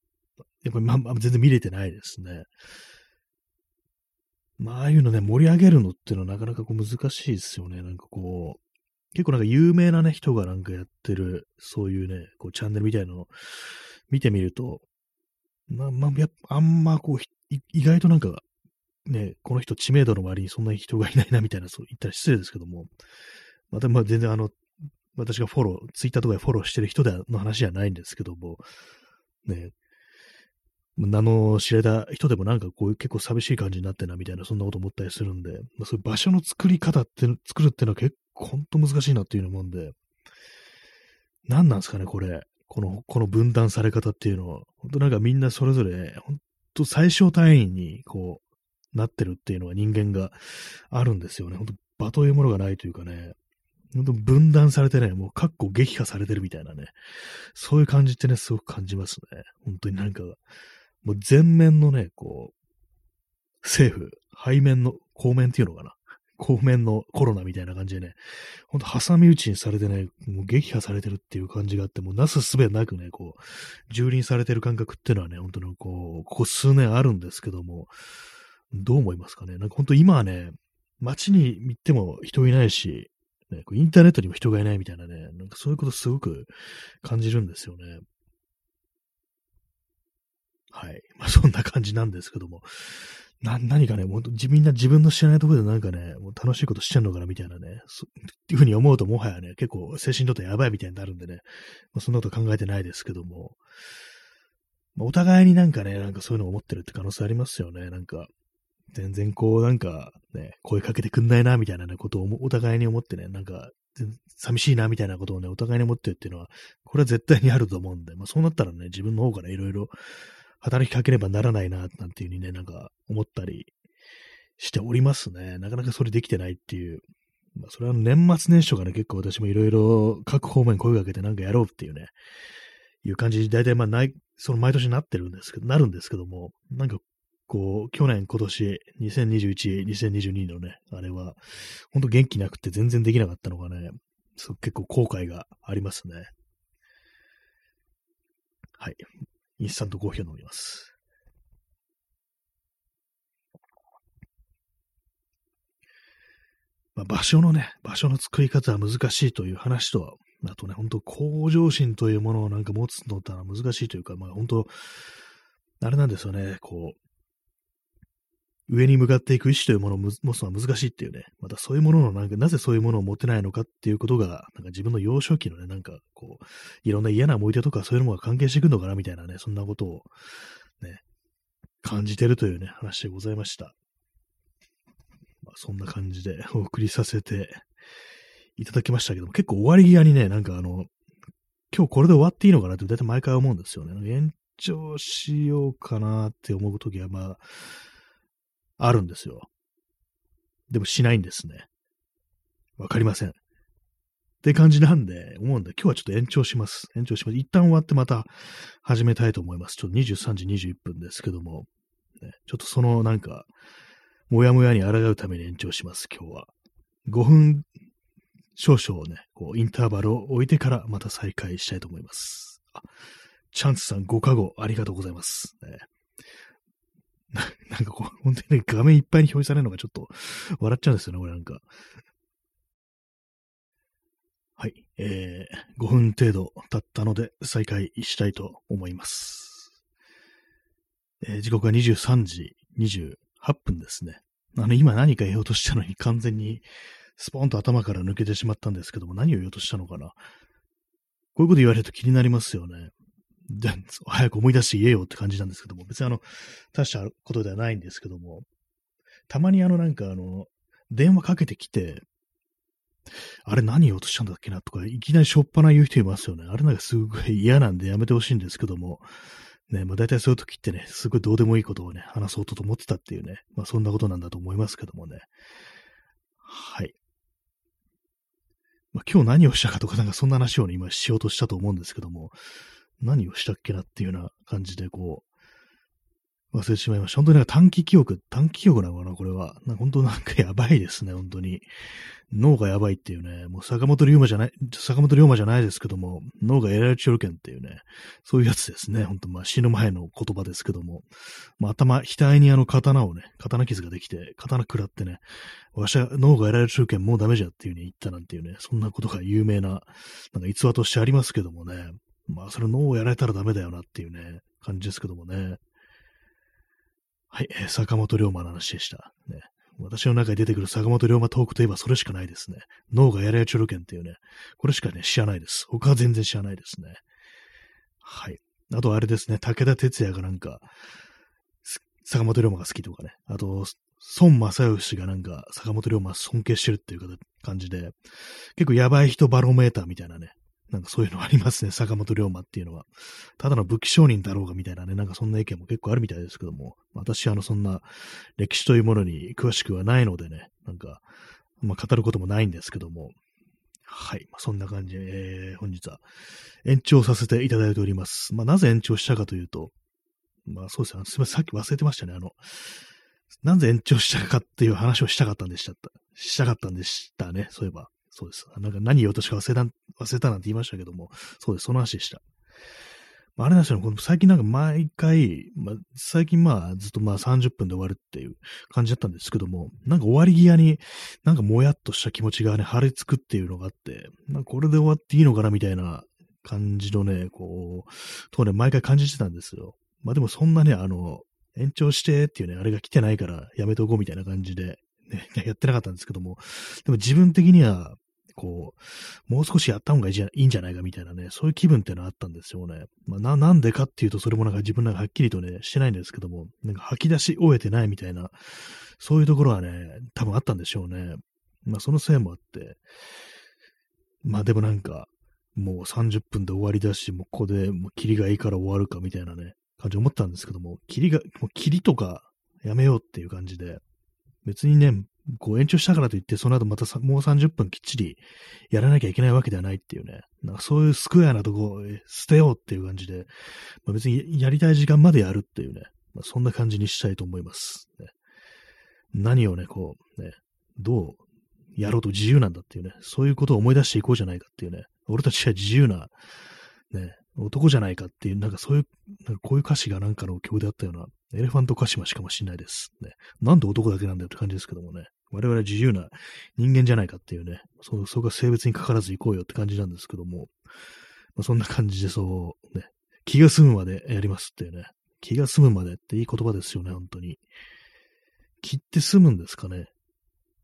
やっぱりまあ、全然見れてないですね。まあ、ああいうのね、盛り上げるのっていうのはなかなかこう難しいですよね。なんかこう、結構なんか有名なね、人がなんかやってる、そういうね、こうチャンネルみたいのを見てみると、まあ、まあ、やあんまこう、意外となんか、ね、この人知名度の割にそんなに人がいないなみたいな、そう言ったら失礼ですけども、またまあ全然あの、私がフォロー、ツイッターとかでフォローしてる人での話じゃないんですけども、ね、名の知れた人でもなんかこういう結構寂しい感じになってなみたいな、そんなこと思ったりするんで、まあ、そういう場所の作り方って、作るっていうのは結構ほんと難しいなっていうのもんで、何なんですかね、これ。この、この分断され方っていうのは、本当なんかみんなそれぞれ、本当最小単位にこう、なってるっていうのは人間があるんですよね。本当場というものがないというかね、本当分断されてね、もう括弧撃破されてるみたいなね、そういう感じってね、すごく感じますね。本当になんか、もう全面のね、こう、政府、背面の、後面っていうのかな。後面のコロナみたいな感じでね、ほんと挟み撃ちにされてね、もう撃破されてるっていう感じがあって、もうなすすべなくね、こう、蹂躙されてる感覚っていうのはね、本当にこう、ここ数年あるんですけども、どう思いますかねなんか本当今はね、街に行っても人いないし、ね、インターネットにも人がいないみたいなね、なんかそういうことすごく感じるんですよね。はい。まあそんな感じなんですけども。な、何かね、もうみんな自分の知らないところでなんかね、もう楽しいことしちゃうのかなみたいなね、そっていうふうに思うともはやね、結構精神とってやばいみたいになるんでね、まあ、そんなこと考えてないですけども、まあ、お互いになんかね、なんかそういうのを思ってるって可能性ありますよね。なんか、全然こうなんかね、声かけてくんないなみたいな、ね、ことをお互いに思ってね、なんか、寂しいなみたいなことをね、お互いに思ってるっていうのは、これは絶対にあると思うんで、まあそうなったらね、自分の方からいろいろ働きかければならないな、なんていうふうにね、なんか思ったりしておりますね。なかなかそれできてないっていう。まあ、それは年末年始とかね、結構私もいろいろ各方面声かけてなんかやろうっていうね、いう感じ、大体まあない、その毎年なってるんですけど、なるんですけども、なんかこう、去年、今年、2021、2022のね、あれは、ほんと元気なくて全然できなかったのがね、結構後悔がありますね。はい。インスタントコーヒーを飲みます。まあ、場所のね、場所の作り方は難しいという話とは、あとね、本当向上心というものをなんか持つのってのは難しいというか、まあ本当、あれなんですよね、こう、上に向かっていく意志というものを持つのは難しいっていうね、またそういうもののなんか、なぜそういうものを持てないのかっていうことが、なんか自分の幼少期のね、なんかこう、いろんな嫌な思い出とかそういうのが関係してくるのかなみたいなね、そんなことをね、感じてるというね、話でございました。まあ、そんな感じで お送りさせていただきましたけども、結構終わり際にね、なんかあの、今日これで終わっていいのかなって大体毎回思うんですよね。延長しようかなって思うときは、まあ、あるんですよ。でもしないんですね。わかりません。って感じなんで、思うんで、今日はちょっと延長します。延長します。一旦終わってまた始めたいと思います。ちょっと23時21分ですけども、ね、ちょっとそのなんか、もやもやに抗うために延長します、今日は。5分少々ね、こう、インターバルを置いてからまた再開したいと思います。あ、チャンスさんご加護ありがとうございます。ね なんかこう、本当にね、画面いっぱいに表示されるのがちょっと笑っちゃうんですよね、これなんか。はい。えー、5分程度経ったので再開したいと思います。えー、時刻は23時28分ですね。あの、今何か言おうとしたのに完全にスポーンと頭から抜けてしまったんですけども、何を言おうとしたのかな。こういうこと言われると気になりますよね。早く思い出して言えよって感じなんですけども、別にあの、大したことではないんですけども、たまにあのなんかあの、電話かけてきて、あれ何言おうとしたんだっけなとか、いきなりしょっぱな言う人いますよね。あれなんかすごい嫌なんでやめてほしいんですけども、ね、まあ大体そういう時ってね、すごいどうでもいいことをね、話そうと思ってたっていうね、まあそんなことなんだと思いますけどもね。はい。まあ今日何をしたかとか、なんかそんな話をね、今しようとしたと思うんですけども、何をしたっけなっていうような感じで、こう、忘れてしまいました。本当になんか短期記憶、短期記憶なのかなこれは。なんか本当なんかやばいですね、本当に。脳がやばいっていうね、もう坂本龍馬じゃない、坂本龍馬じゃないですけども、脳がやられちゃうけんっていうね、そういうやつですね。ほんと、まあ死ぬ前の言葉ですけども、まあ頭、額にあの刀をね、刀傷ができて、刀食らってね、わしは脳がやられちゃうけんもうダメじゃっていう風に言ったなんていうね、そんなことが有名な、なんか逸話としてありますけどもね、まあそれ脳をやられたらダメだよなっていうね、感じですけどもね。はい、坂本龍馬の話でした。ね。私の中に出てくる坂本龍馬トークといえばそれしかないですね。脳がやられちょるけんっていうね、これしかね、知らないです。他は全然知らないですね。はい。あとあれですね、武田鉄矢がなんか、坂本龍馬が好きとかね。あと、孫正義がなんか坂本龍馬尊敬してるっていう感じで、結構やばい人バロメーターみたいなね、なんかそういうのありますね、坂本龍馬っていうのは。ただの武器商人だろうがみたいなね、なんかそんな意見も結構あるみたいですけども、私はあの、そんな歴史というものに詳しくはないのでね、なんか、まあ語ることもないんですけども、はい。まあ、そんな感じで、えー、本日は延長させていただいております。まあ、なぜ延長したかというと、まあそうですね、すみません、さっき忘れてましたね。あの、なぜ延長したかっていう話をしたかったんでした。したかったんでしたね、そういえば。そうです。なんか何言おうとしか忘れた、忘れたなんて言いましたけども、そうです、その話でした。あれなんですよね、最近なんか毎回、まあ、最近まあずっとまあ30分で終わるっていう感じだったんですけども、なんか終わり際になんかもやっとした気持ちがね、晴れつくっていうのがあって、なんかこれで終わっていいのかなみたいな感じのね、こう、とね、毎回感じてたんですよ。まあでもそんなね、あの、延長してっていうね、あれが来てないからやめとこうみたいな感じで、ね、やってなかったんですけども、でも自分的には、こう、もう少しやった方がいいんじゃないかみたいなね、そういう気分っていうのはあったんですよね。まあ、な、なんでかっていうと、それもなんか自分なんかはっきりとね、してないんですけども、なんか吐き出し終えてないみたいな、そういうところはね、多分あったんでしょうね。まあ、そのせいもあって、まあでもなんか、もう30分で終わりだし、もうここでもう霧がいいから終わるかみたいなね、感じ思ったんですけども、霧が、もう霧とかやめようっていう感じで、別にね、こう延長したからといって、その後またもう30分きっちりやらなきゃいけないわけではないっていうね。なんかそういうスクエアなとこ捨てようっていう感じで、まあ、別にやりたい時間までやるっていうね。まあ、そんな感じにしたいと思います、ね。何をね、こう、ね、どうやろうと自由なんだっていうね。そういうことを思い出していこうじゃないかっていうね。俺たちは自由な、ね、男じゃないかっていう、なんかそういう、なんかこういう歌詞がなんかの曲であったような、エレファントカシマしかもしんないです。ね。なんで男だけなんだよって感じですけどもね。我々自由な人間じゃないかっていうね。そ、そこが性別にかからず行こうよって感じなんですけども。まあ、そんな感じでそう、ね。気が済むまでやりますっていうね。気が済むまでっていい言葉ですよね、本当に。気って済むんですかね。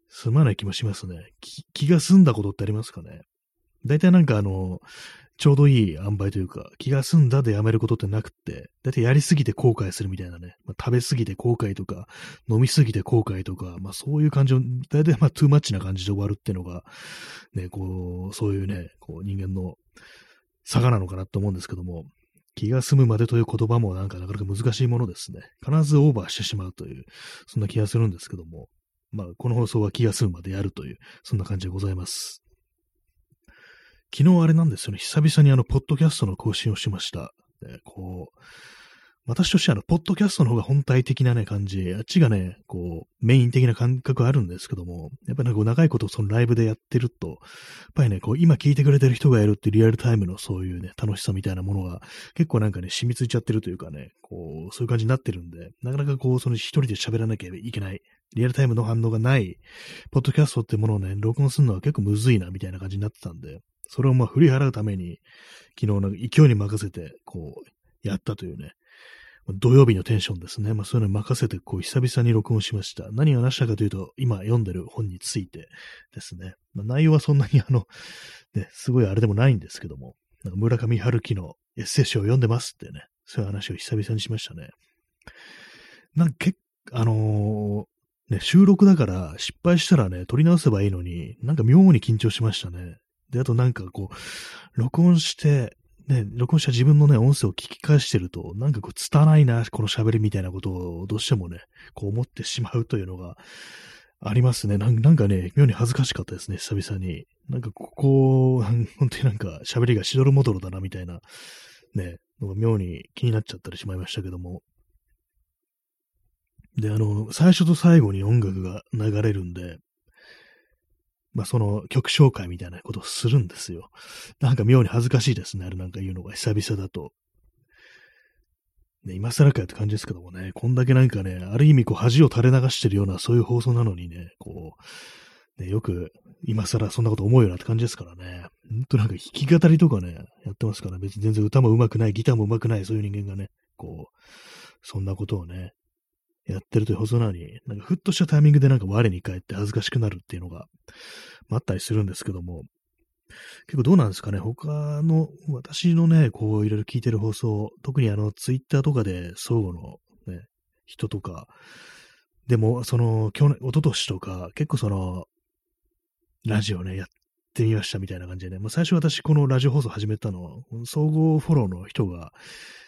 済まない気もしますね。気気が済んだことってありますかね。大体なんかあの、ちょうどいい塩梅というか、気が済んだでやめることってなくって、だいたいやりすぎて後悔するみたいなね、まあ、食べすぎて後悔とか、飲みすぎて後悔とか、まあそういう感じの、だいたいまあトゥーマッチな感じで終わるっていうのが、ね、こう、そういうね、こう人間の差がなのかなと思うんですけども、気が済むまでという言葉もなんかなかなか難しいものですね。必ずオーバーしてしまうという、そんな気がするんですけども、まあこの放送は気が済むまでやるという、そんな感じでございます。昨日あれなんですよね、久々にあの、ポッドキャストの更新をしました。でこう、私としては、あの、ポッドキャストの方が本体的なね、感じ、あっちがね、こう、メイン的な感覚あるんですけども、やっぱりなんかこう、長いことそのライブでやってると、やっぱりね、こう、今聞いてくれてる人がいるってリアルタイムのそういうね、楽しさみたいなものが、結構なんかね、染みついちゃってるというかね、こう、そういう感じになってるんで、なかなかこう、その一人で喋らなきゃいけない、リアルタイムの反応がない、ポッドキャストってものをね、録音するのは結構むずいな、みたいな感じになってたんで、それをまあ振り払うために、昨日なんか勢いに任せて、こう、やったというね、土曜日のテンションですね。まあそういうのに任せて、こう、久々に録音しました。何を話したかというと、今読んでる本についてですね。まあ、内容はそんなにあの、ね、すごいあれでもないんですけども、なんか村上春樹のエッセイ集を読んでますってね、そういう話を久々にしましたね。なんか結あのー、ね、収録だから失敗したらね、撮り直せばいいのに、なんか妙に緊張しましたね。で、あとなんかこう、録音して、ね、録音した自分のね、音声を聞き返してると、なんかこう、拙いな、この喋りみたいなことをどうしてもね、こう思ってしまうというのがありますね。なんかね、妙に恥ずかしかったですね、久々に。なんかここ、本当になんか喋りがしどろもどろだな、みたいな、ね、妙に気になっちゃったりしまいましたけども。で、あの、最初と最後に音楽が流れるんで、まあ、その曲紹介みたいなことをするんですよ。なんか妙に恥ずかしいですね。あれなんか言うのが久々だと。ね、今更かよって感じですけどもね、こんだけなんかね、ある意味こう恥を垂れ流してるようなそういう放送なのにね、こう、ね、よく今更そんなこと思うようなって感じですからね。ほんとなんか弾き語りとかね、やってますから、別に全然歌も上手くない、ギターも上手くない、そういう人間がね、こう、そんなことをね、やってるという細なのに、なんかふっとしたタイミングでなんか我に返って恥ずかしくなるっていうのがまあったりするんですけども、結構どうなんですかね？他の、私のね、こういろいろ聞いてる放送、特にあのツイッターとかで相互のね、人とか、でもその去年、一昨年とか、結構その、ラジオね、やってみましたみたいな感じでね、もう最初私このラジオ放送始めたの、総合フォローの人が、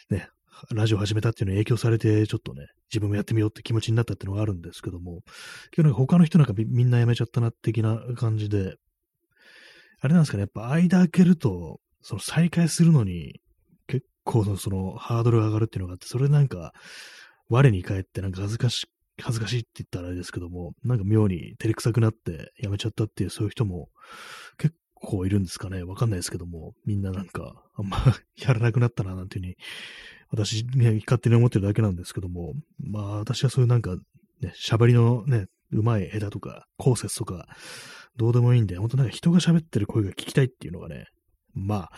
ね、ラジオ始めたっていうのに影響されて、ちょっとね、自分もやってみようって気持ちになったっていうのがあるんですけども、今日他の人なんかみんな辞めちゃったな、的な感じで、あれなんですかね、やっぱ間開けると、その再開するのに、結構のそのハードルが上がるっていうのがあって、それなんか、我に返ってなんか恥ずかし、恥ずかしいって言ったらあれですけども、なんか妙に照れくさくなって辞めちゃったっていうそういう人も結構いるんですかね？わかんないですけども、みんななんか、あんま やらなくなったな、なんていうふうに私、ね、勝手に思ってるだけなんですけども、まあ、私はそういうなんか、ね、喋りのね、うまい枝とか、口節とか、どうでもいいんで、本当なんか人が喋ってる声が聞きたいっていうのがね、まあ、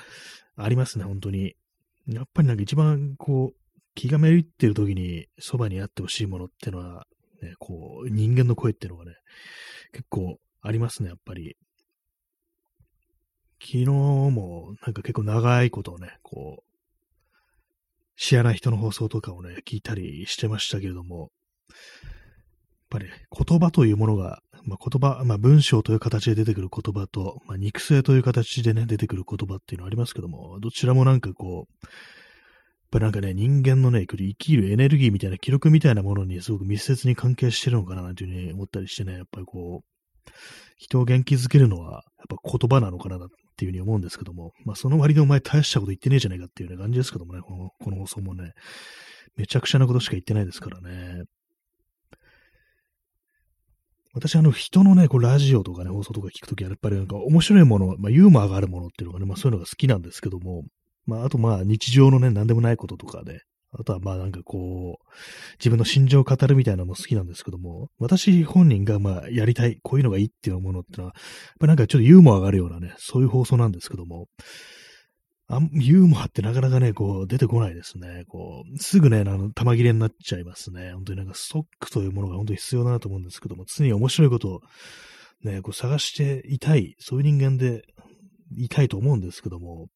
ありますね、本当に。やっぱりなんか一番こう、気がめいってる時にそばにあってほしいものっていうのは、ね、こう、人間の声っていうのがね、結構ありますね、やっぱり。昨日もなんか結構長いことをね、こう、知らない人の放送とかをね、聞いたりしてましたけれども、やっぱり言葉というものが、まあ、言葉、まあ、文章という形で出てくる言葉と、まあ、肉声という形でね、出てくる言葉っていうのはありますけども、どちらもなんかこう、やっぱりなんかね、人間のね、生きるエネルギーみたいな記録みたいなものにすごく密接に関係してるのかななんていうふうに思ったりしてね、やっぱりこう、人を元気づけるのは、やっぱ言葉なのかなっていうふうに思うんですけども、まあその割でお前大したこと言ってねえじゃないかっていう、ね、感じですけどもね、このこの放送もね、めちゃくちゃなことしか言ってないですからね。私、あの、人のね、こう、ラジオとかね、放送とか聞くときは、やっぱりなんか面白いもの、まあ、ユーモアがあるものっていうのがね、まあ、そういうのが好きなんですけども、まあ、あと、まあ、日常のね、なんでもないこととかで、あとはまあなんかこう、自分の心情を語るみたいなのも好きなんですけども、私本人がまあやりたい、こういうのがいいっていうものってのは、やっぱなんかちょっとユーモアがあるようなね、そういう放送なんですけども、あユーモアってなかなかね、こう出てこないですね。こう、すぐね、あの、玉切れになっちゃいますね。本当になんかストックというものが本当に必要だなと思うんですけども、常に面白いことをね、こう探していたい、そういう人間でいたいと思うんですけども、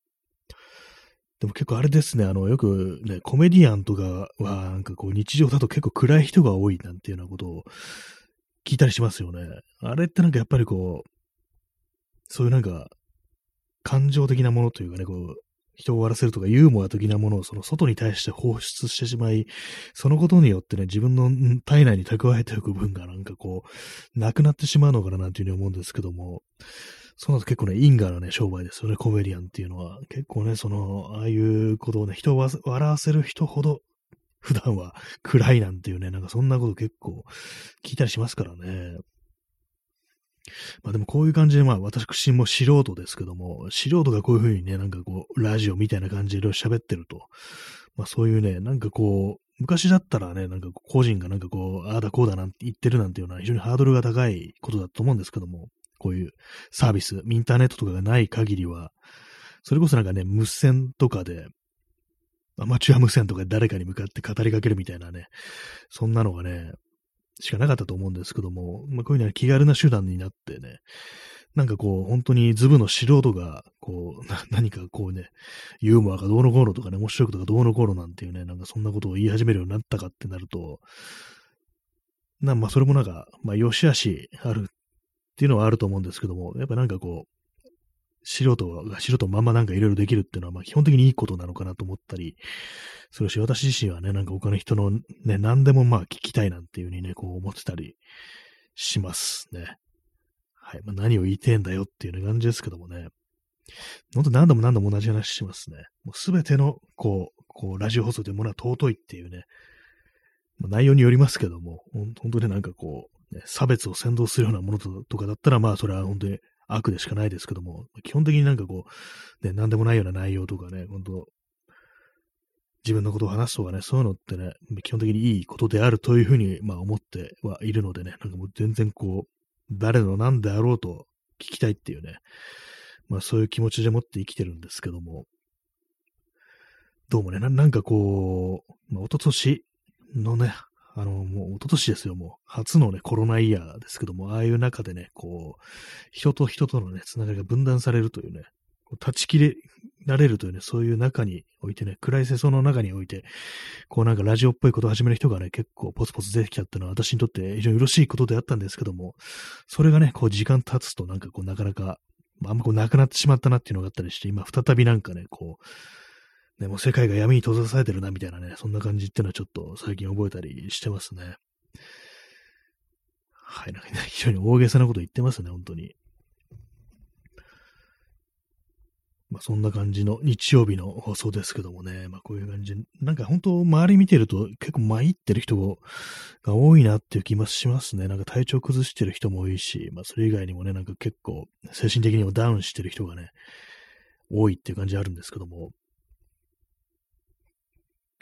でも結構あれですね、あの、よくね、コメディアンとかは、なんかこう、日常だと結構暗い人が多いなんていうようなことを聞いたりしますよね。あれってなんかやっぱりこう、そういうなんか、感情的なものというかね、こう、人を終わらせるとかユーモア的なものをその外に対して放出してしまい、そのことによってね、自分の体内に蓄えておく分がなんかこう、なくなってしまうのかななんていうふうに思うんですけども、そうなると結構ね、因果なね、商売ですよね、コメディアンっていうのは。結構ね、その、ああいうことをね、人を笑わせる人ほど 普段は暗いなんていうね、なんかそんなこと結構聞いたりしますからね。まあでもこういう感じで、まあ私も素人ですけども、素人がこういうふうにね、なんかこう、ラジオみたいな感じで喋ってると、まあそういうね、なんかこう、昔だったらね、なんか個人がなんかこう、ああだこうだなんて言ってるなんていうのは非常にハードルが高いことだと思うんですけども、こういうサービス、インターネットとかがない限りは、それこそなんかね、無線とかで、アマチュア無線とかで誰かに向かって語りかけるみたいなね、そんなのがね、しかなかったと思うんですけども、まあ、こういうのは気軽な手段になってね、なんかこう、本当にズブの素人が、こう、何かこうね、ユーモアがどうのこうのとかね、面白いことがどうのこうのなんていうね、なんかそんなことを言い始めるようになったかってなると、なまあ、それもなんか、まあ、良し悪しあるっていうのはあると思うんですけども、やっぱなんかこう、素人が素人まんまなんかいろいろできるっていうのは、まあ基本的にいいことなのかなと思ったりするし、私自身はね、なんか他の人のね、何でもまあ聞きたいなんていうふうにね、こう思ってたりしますね。はい。まあ何を言いてんだよっていう、感じですけどもね。ほんと何度も何度も同じ話しますね。もうすべての、こう、こう、ラジオ放送というものは尊いっていうね、まあ、内容によりますけども、本当になんかこう、差別を先導するようなものとかだったら、まあそれは本当に悪でしかないですけども、基本的になんかこう、ね、なんでもないような内容とかね、本当自分のことを話すとかね、そういうのってね、基本的にいいことであるというふうに、まあ思ってはいるのでね、なんかもう全然こう、誰の何であろうと聞きたいっていうね、まあそういう気持ちでもって生きてるんですけども、どうもね、なんかこう、まあ、一昨年のね、あの、もう、一昨年ですよ、もう、初のね、コロナイヤーですけども、ああいう中でね、こう、人と人とのね、つながりが分断されるというね、う断ち切れられるというね、そういう中においてね、暗い世相の中において、こうなんかラジオっぽいことを始める人がね、結構ポツポツ出てきたっていうのは私にとって非常に嬉しいことであったんですけども、それがね、こう時間経つとなんかこうなかなか、あんまこうなくなってしまったなっていうのがあったりして、今再びなんかね、こう、ね、もう世界が闇に閉ざされてるな、みたいなね、そんな感じっていうのはちょっと最近覚えたりしてますね。はい、なんか、ね、非常に大げさなこと言ってますね、本当に。まあ、そんな感じの日曜日の放送ですけどもね、まあ、こういう感じ、なんか本当、周り見てると結構参ってる人が多いなっていう気もしますね。なんか体調崩してる人も多いし、まあ、それ以外にもね、なんか結構精神的にもダウンしてる人がね、多いっていう感じあるんですけども、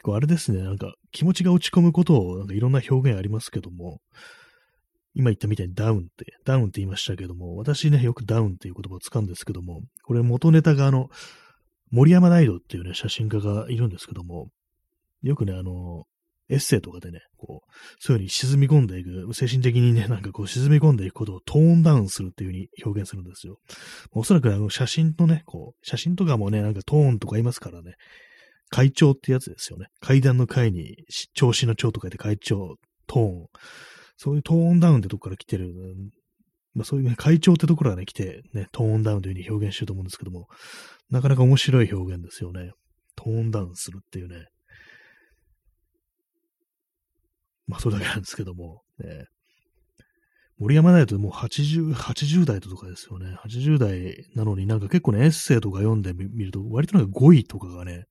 構あれですね、なんか気持ちが落ち込むことを、なんかいろんな表現ありますけども、今言ったみたいにダウンって、ダウンって言いましたけども、私ね、よくダウンっていう言葉を使うんですけども、これ元ネタがあの、森山大道っていうね、写真家がいるんですけども、よくね、あの、エッセイとかでね、こう、そういう風に沈み込んでいく、精神的にね、なんかこう沈み込んでいくことをトーンダウンするっていう風に表現するんですよ。おそらくあの写真のね、こう、写真とかもね、なんかトーンとか言いますからね、会長ってやつですよね。階段の階に、調子の長と書いて会長、トーン。そういうトーンダウンってとこから来てる、まあそういうね、会長ってところがね、来て、ね、トーンダウンという風に表現してると思うんですけども、なかなか面白い表現ですよね。トーンダウンするっていうね。まあそれだけなんですけども、ね、森山大ともう80、80代とかですよね。80代なのになんか結構ね、エッセイとか読んでみると、割となんか5位とかがね、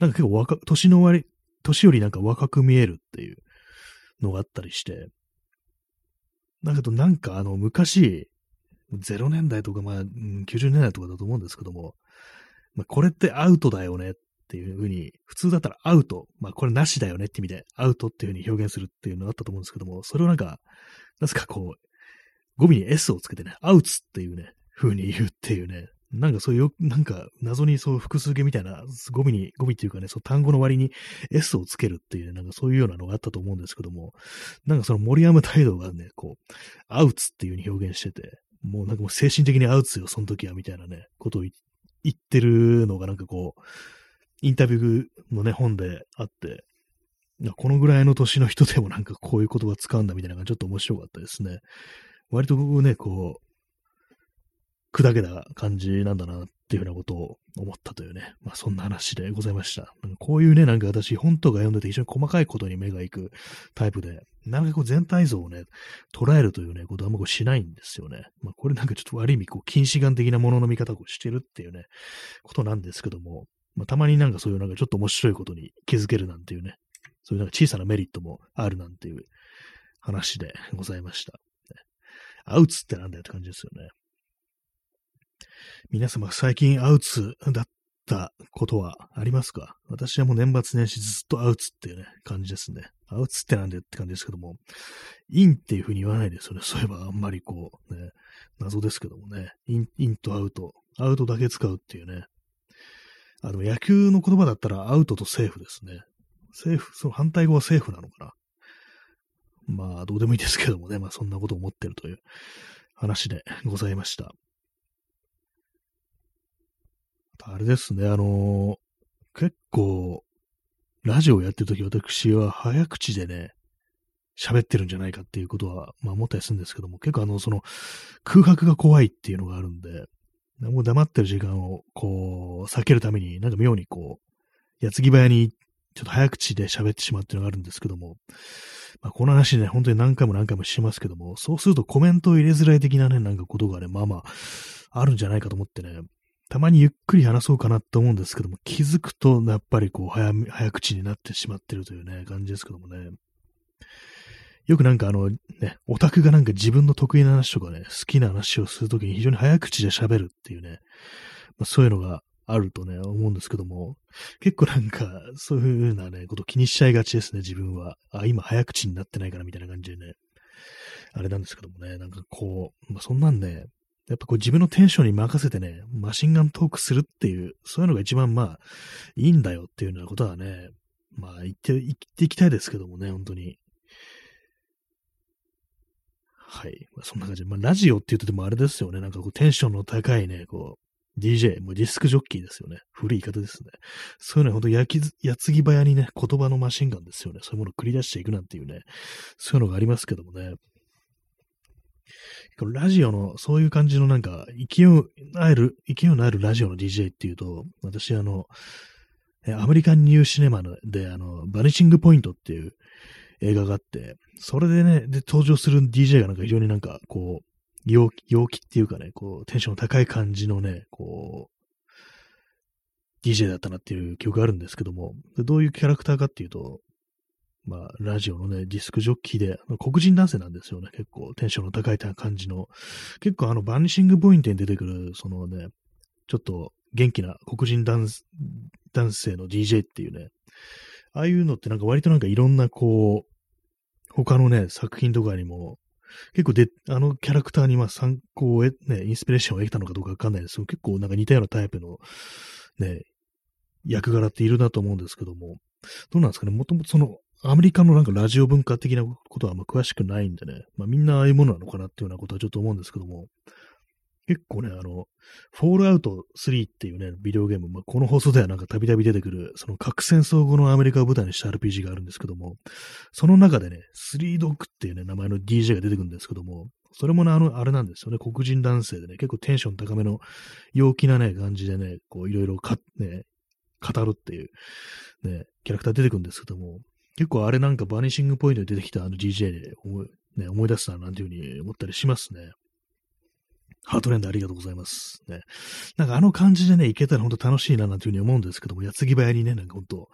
なんか結構若、年の割、年よりなんか若く見えるっていうのがあったりして、だけどなんかあの昔、0年代とかまあ、90年代とかだと思うんですけども、まあ、これってアウトだよねっていうふうに、普通だったらアウト、まあこれなしだよねって意味で、アウトっていうふうに表現するっていうのがあったと思うんですけども、それをなんか、なんすかこう、語尾に S をつけてね、アウツっていうね、風に言うっていうね、なんかそういう、なんか謎にそう複数形みたいな、語尾に、語尾っていうかね、そう単語の割に S をつけるっていう、ね、なんかそういうようなのがあったと思うんですけども、なんかその森山態度がね、こう、アウツっていう風に表現してて、もうなんかもう精神的にアウツよ、その時は、みたいなね、ことを言ってるのがなんかこう、インタビューのね、本であって、このぐらいの年の人でもなんかこういう言葉使うんだみたいなのがちょっと面白かったですね。割と僕ね、こう、砕けた感じなんだなっていうふうなことを思ったというね、まあそんな話でございました。こういうね、なんか私本とか読んでて非常に細かいことに目が行くタイプで、なんかこう全体像をね、捉えるというね、ことはあんまこうしないんですよね。まあこれなんかちょっと悪い意味、こう近視眼的なものの見方をしてるっていうね、ことなんですけども、まあたまになんかそういうなんかちょっと面白いことに気づけるなんていうね、そういうなんか小さなメリットもあるなんていう話でございました。アウツってなんだよって感じですよね。皆様最近アウツだったことはありますか？私はもう年末年始ずっとアウツっていうね、感じですね。アウツってなんだよって感じですけども、インっていう風に言わないですよね。そういえばあんまりこう、ね、謎ですけどもね。イン、インとアウト。アウトだけ使うっていうね。あの、野球の言葉だったらアウトとセーフですね。セーフ、その反対語はセーフなのかな。まあ、どうでもいいですけどもね。まあ、そんなことを思ってるという話でございました。あれですね、あのー、結構、ラジオやってるとき私は早口でね、喋ってるんじゃないかっていうことは、まあ思ったりするんですけども、結構あの、その、空白が怖いっていうのがあるんで、もう黙ってる時間を、こう、避けるために、なんか妙にこう、矢継ぎ早に、ちょっと早口で喋ってしまうっていうのがあるんですけども、まあ、この話ね、本当に何回も何回もしますけども、そうするとコメントを入れづらい的なね、なんかことがね、まあまあ、あるんじゃないかと思ってね、たまにゆっくり話そうかなと思うんですけども、気づくと、やっぱりこう、早、早口になってしまってるというね、感じですけどもね。よくなんかあの、ね、オタクがなんか自分の得意な話とかね、好きな話をするときに非常に早口で喋るっていうね、まあ、そういうのがあるとね、思うんですけども、結構なんか、そういう風なね、こと気にしちゃいがちですね、自分は。あ、今早口になってないかな、みたいな感じでね。あれなんですけどもね、なんかこう、まあ、そんなんね、やっぱこう自分のテンションに任せてね、マシンガントークするっていう、そういうのが一番まあ、いいんだよっていうようなことはね、まあ言って、言っていきたいですけどもね、本当に。はい。まあ、そんな感じで。まあ、ラジオって言っててもあれですよね。なんかこうテンションの高いね、こう、DJ、もうディスクジョッキーですよね。古い言い方ですね。そういうのは本当焼き、やつぎ早にね、言葉のマシンガンですよね。そういうものを繰り出していくなんていうね、そういうのがありますけどもね。ラジオの、そういう感じのなんか、勢いのある、勢いのあるラジオの DJ っていうと、私あの、アメリカンニューシネマで、あの、バニシングポイントっていう映画があって、それでね、で登場する DJ がなんか非常になんか、こう、陽気、陽気っていうかね、こう、テンション高い感じのね、こう、DJ だったなっていう記憶があるんですけども、どういうキャラクターかっていうと、まあ、ラジオのね、ディスクジョッキーで、黒人男性なんですよね。結構、テンションの高い感じの。結構、あの、バニシングポイントに出てくる、そのね、ちょっと元気な黒人男性の DJ っていうね、ああいうのってなんか割となんかいろんなこう、他のね、作品とかにも、結構で、あのキャラクターにまあ参考をね、インスピレーションを得たのかどうかわかんないですけど、結構なんか似たようなタイプのね、役柄っているなと思うんですけども、どうなんですかね、もともとそのアメリカのなんかラジオ文化的なことはあんま詳しくないんでね、まあみんなああいうものなのかなっていうようなことはちょっと思うんですけども、結構ね、あの、フォールアウト3っていうね、ビデオゲーム、まあ、この放送ではなんかたびたび出てくる、その核戦争後のアメリカを舞台にした RPG があるんですけども、その中でね、スリードッグっていうね、名前の DJ が出てくるんですけども、それもね、あの、あれなんですよね、黒人男性でね、結構テンション高めの陽気なね、感じでね、こういろいろか、ね、語るっていう、ね、キャラクター出てくるんですけども、結構あれなんかバニシングポイントに出てきたあの DJ で思い,、ね、思い出すななんていうふうに思ったりしますね。ハートレンドありがとうございます。ね。なんかあの感じでね、いけたら本当楽しいななんていうふうに思うんですけども、矢継ぎ早にね、なんか本当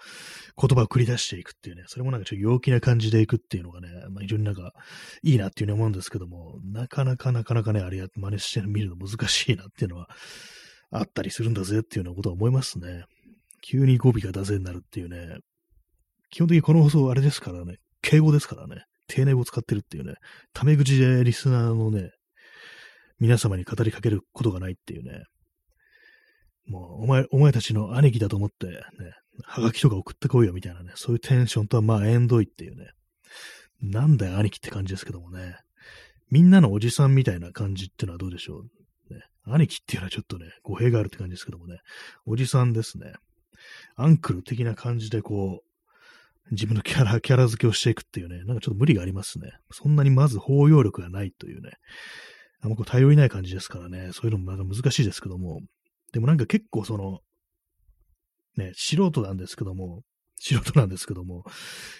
言葉を繰り出していくっていうね、それもなんかちょっと陽気な感じでいくっていうのがね、まあ、非常になんかいいなっていうふうに思うんですけども、なかなかなかなかね、あれや真似してみるの難しいなっていうのはあったりするんだぜっていうようなことは思いますね。急に語尾が出せになるっていうね、基本的にこの放送あれですからね、敬語ですからね、丁寧語使ってるっていうね、タメ口でリスナーのね、皆様に語りかけることがないっていうね、もう、お前、お前たちの兄貴だと思って、ね、はがきとか送ってこいよみたいなね、そういうテンションとはまあ、えんどいっていうね、なんだよ兄貴って感じですけどもね、みんなのおじさんみたいな感じっていうのはどうでしょう。ね、兄貴っていうのはちょっとね、語弊があるって感じですけどもね、おじさんですね。アンクル的な感じでこう、自分のキャラ、キャラ付けをしていくっていうね、なんかちょっと無理がありますね。そんなにまず包容力がないというね、あんまこう頼りない感じですからね、そういうのもまだ難しいですけども、でもなんか結構その、ね、素人なんですけども、素人なんですけども、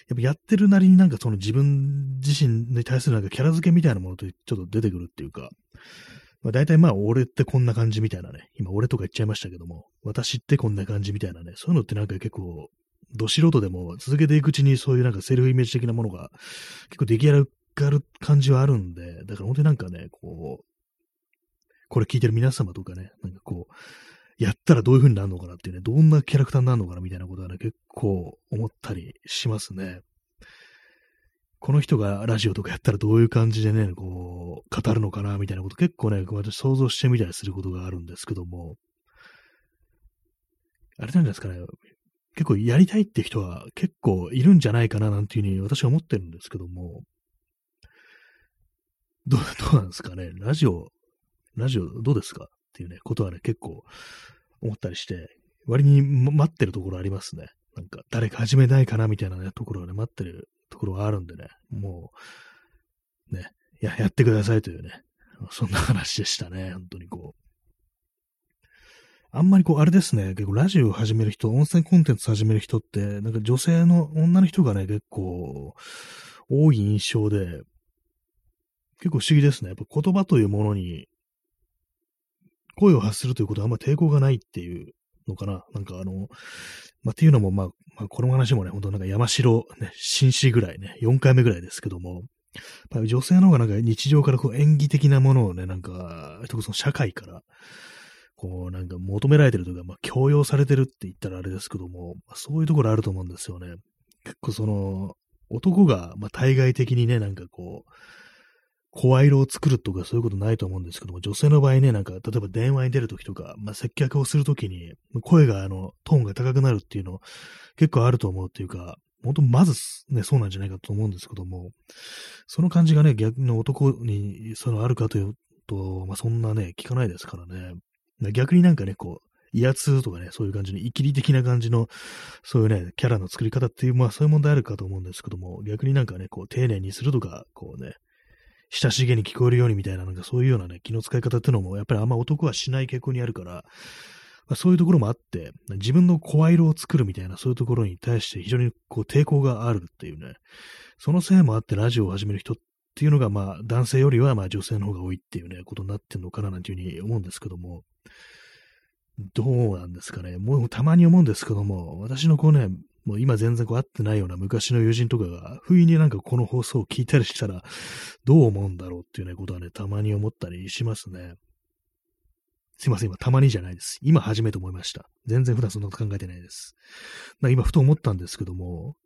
やっぱやってるなりになんかその自分自身に対するなんかキャラ付けみたいなものとちょっと出てくるっていうか、まあ大体まあ俺ってこんな感じみたいなね、今俺とか言っちゃいましたけども、私ってこんな感じみたいなね、そういうのってなんか結構ど素人でも続けていくうちにそういうなんかセルフイメージ的なものが結構出来上がる感じはあるんで、だから本当になんかね、こう、これ聞いてる皆様とかね、なんかこう、やったらどういう風になるのかなっていうね、どんなキャラクターになるのかなみたいなことはね、結構思ったりしますね。この人がラジオとかやったらどういう感じでね、こう、語るのかなみたいなこと結構ね、私想像してみたりすることがあるんですけども、あれなんですかね、結構やりたいって人は結構いるんじゃないかななんていうふうに私は思ってるんですけども、どう、どうなんですかね、ラジオ、ラジオどうですか？っていうね、ことはね、結構思ったりして、割に待ってるところありますね。なんか、誰か始めないかなみたいなね、ところがね、待ってるところがあるんでね、もう、ね、や、やってくださいというね、そんな話でしたね、本当に。あんまりこう、あれですね、結構ラジオ始める人、音声コンテンツ始める人って、なんか女性の女の人がね、結構多い印象で、結構不思議ですね。やっぱ言葉というものに、声を発するということはあんま抵抗がないっていうのかな。なんかあの、まあ、っていうのも、まあ、まあ、この話もね、ほんとなんか山城、ね、紳士ぐらいね、4回目ぐらいですけども、女性の方がなんか日常からこう演技的なものをね、なんか、その社会から、こう、なんか求められてるとか、まあ、強要されてるって言ったらあれですけども、まあ、そういうところあると思うんですよね。結構その、男が、まあ、対外的にね、なんかこう、声色を作るとかそういうことないと思うんですけども、女性の場合ね、なんか、例えば電話に出るときとか、まあ、接客をするときに、声が、あの、トーンが高くなるっていうの、結構あると思うっていうか、本当まずね、そうなんじゃないかと思うんですけども、その感じがね、逆の男にそのあるかというと、まあ、そんなね、聞かないですからね。逆になんかね、こう、威圧とかね、そういう感じに、イキリ的な感じの、そういうね、キャラの作り方っていう、まあそういう問題あるかと思うんですけども、逆になんかね、こう、丁寧にするとか、こうね、親しげに聞こえるようにみたいな、なんかそういうようなね、気の使い方っていうのも、やっぱりあんま男はしない傾向にあるから、まあ、そういうところもあって、自分の声色を作るみたいな、そういうところに対して非常にこう抵抗があるっていうね、そのせいもあってラジオを始める人っていうのが、まあ男性よりはまあ女性の方が多いっていうね、ことになってんのかななんていうふうに思うんですけども、どうなんですかね。もうたまに思うんですけども、私のこうね、もう今全然こう会ってないような昔の友人とかが、不意になんかこの放送を聞いたりしたら、どう思うんだろうっていうね、ことはね、たまに思ったりしますね。すいません、今たまにじゃないです。今初めて思いました。全然普段そんなこと考えてないです。今ふと思ったんですけども、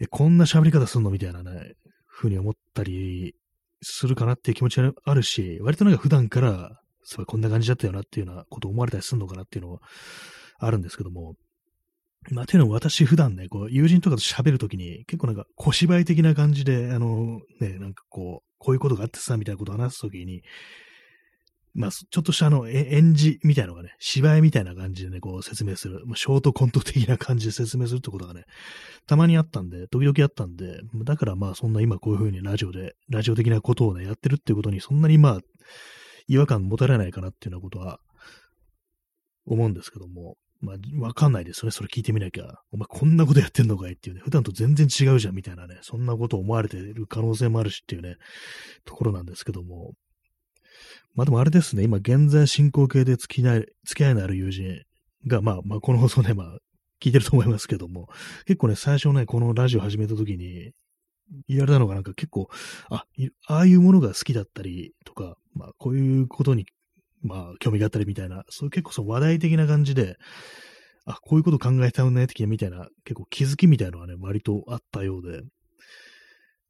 え、こんな喋り方すんのみたいなね、ふうに思ったりするかなっていう気持ちがあるし、割となんか普段からそうこんな感じだったよなっていうようなこと思われたりするのかなっていうのはあるんですけども、まあ、ていうのも私普段ね、こう、友人とかと喋るときに、結構なんか小芝居的な感じで、あの、ね、なんかこう、こういうことがあってさ、みたいなことを話すときに、まあ、ちょっとしたあの、演じみたいなのがね、芝居みたいな感じでね、こう説明する、まあ、ショートコント的な感じで説明するってことがね、たまにあったんで、時々あったんで、だからまあそんな今こういう風にラジオで、ラジオ的なことをね、やってるってことにそんなにまあ、違和感持たれないかなっていうようなことは思うんですけども、まあ、わかんないですよね。それ聞いてみなきゃ。お前こんなことやってんのかいっていうね。普段と全然違うじゃんみたいなね。そんなこと思われてる可能性もあるしっていうね、ところなんですけども。まあでもあれですね。今現在進行形で付き合い、付き合いのある友人が、まあまあこの放送ね、まあ聞いてると思いますけども、結構ね、最初ね、このラジオ始めた時に、言われたのがなんか結構、あ、ああいうものが好きだったりとか、まあこういうことに、まあ興味があったりみたいな、そういう結構その話題的な感じで、あ、こういうこと考えたうね、的なみたいな、結構気づきみたいなのがね、割とあったようで、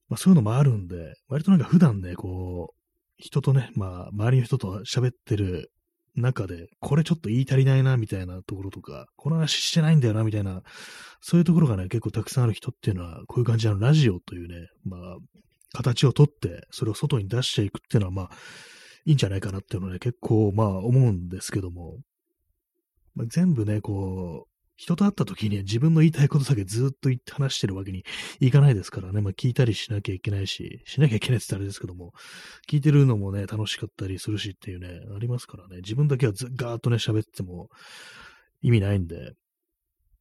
まあそういうのもあるんで、割となんか普段ね、こう、人とね、まあ周りの人と喋ってる中で、これちょっと言い足りないな、みたいなところとか、この話してないんだよな、みたいな、そういうところがね、結構たくさんある人っていうのは、こういう感じの。ラジオというね、まあ、形をとって、それを外に出していくっていうのは、まあ、いいんじゃないかなっていうのはね、結構、まあ、思うんですけども、まあ、全部ね、こう、人と会った時には自分の言いたいことだけずっと言って話してるわけにいかないですからね。まあ聞いたりしなきゃいけないし、しなきゃいけないって言ったらあれですけども、聞いてるのもね、楽しかったりするしっていうね、ありますからね。自分だけはずガーッとね、喋っても意味ないんで。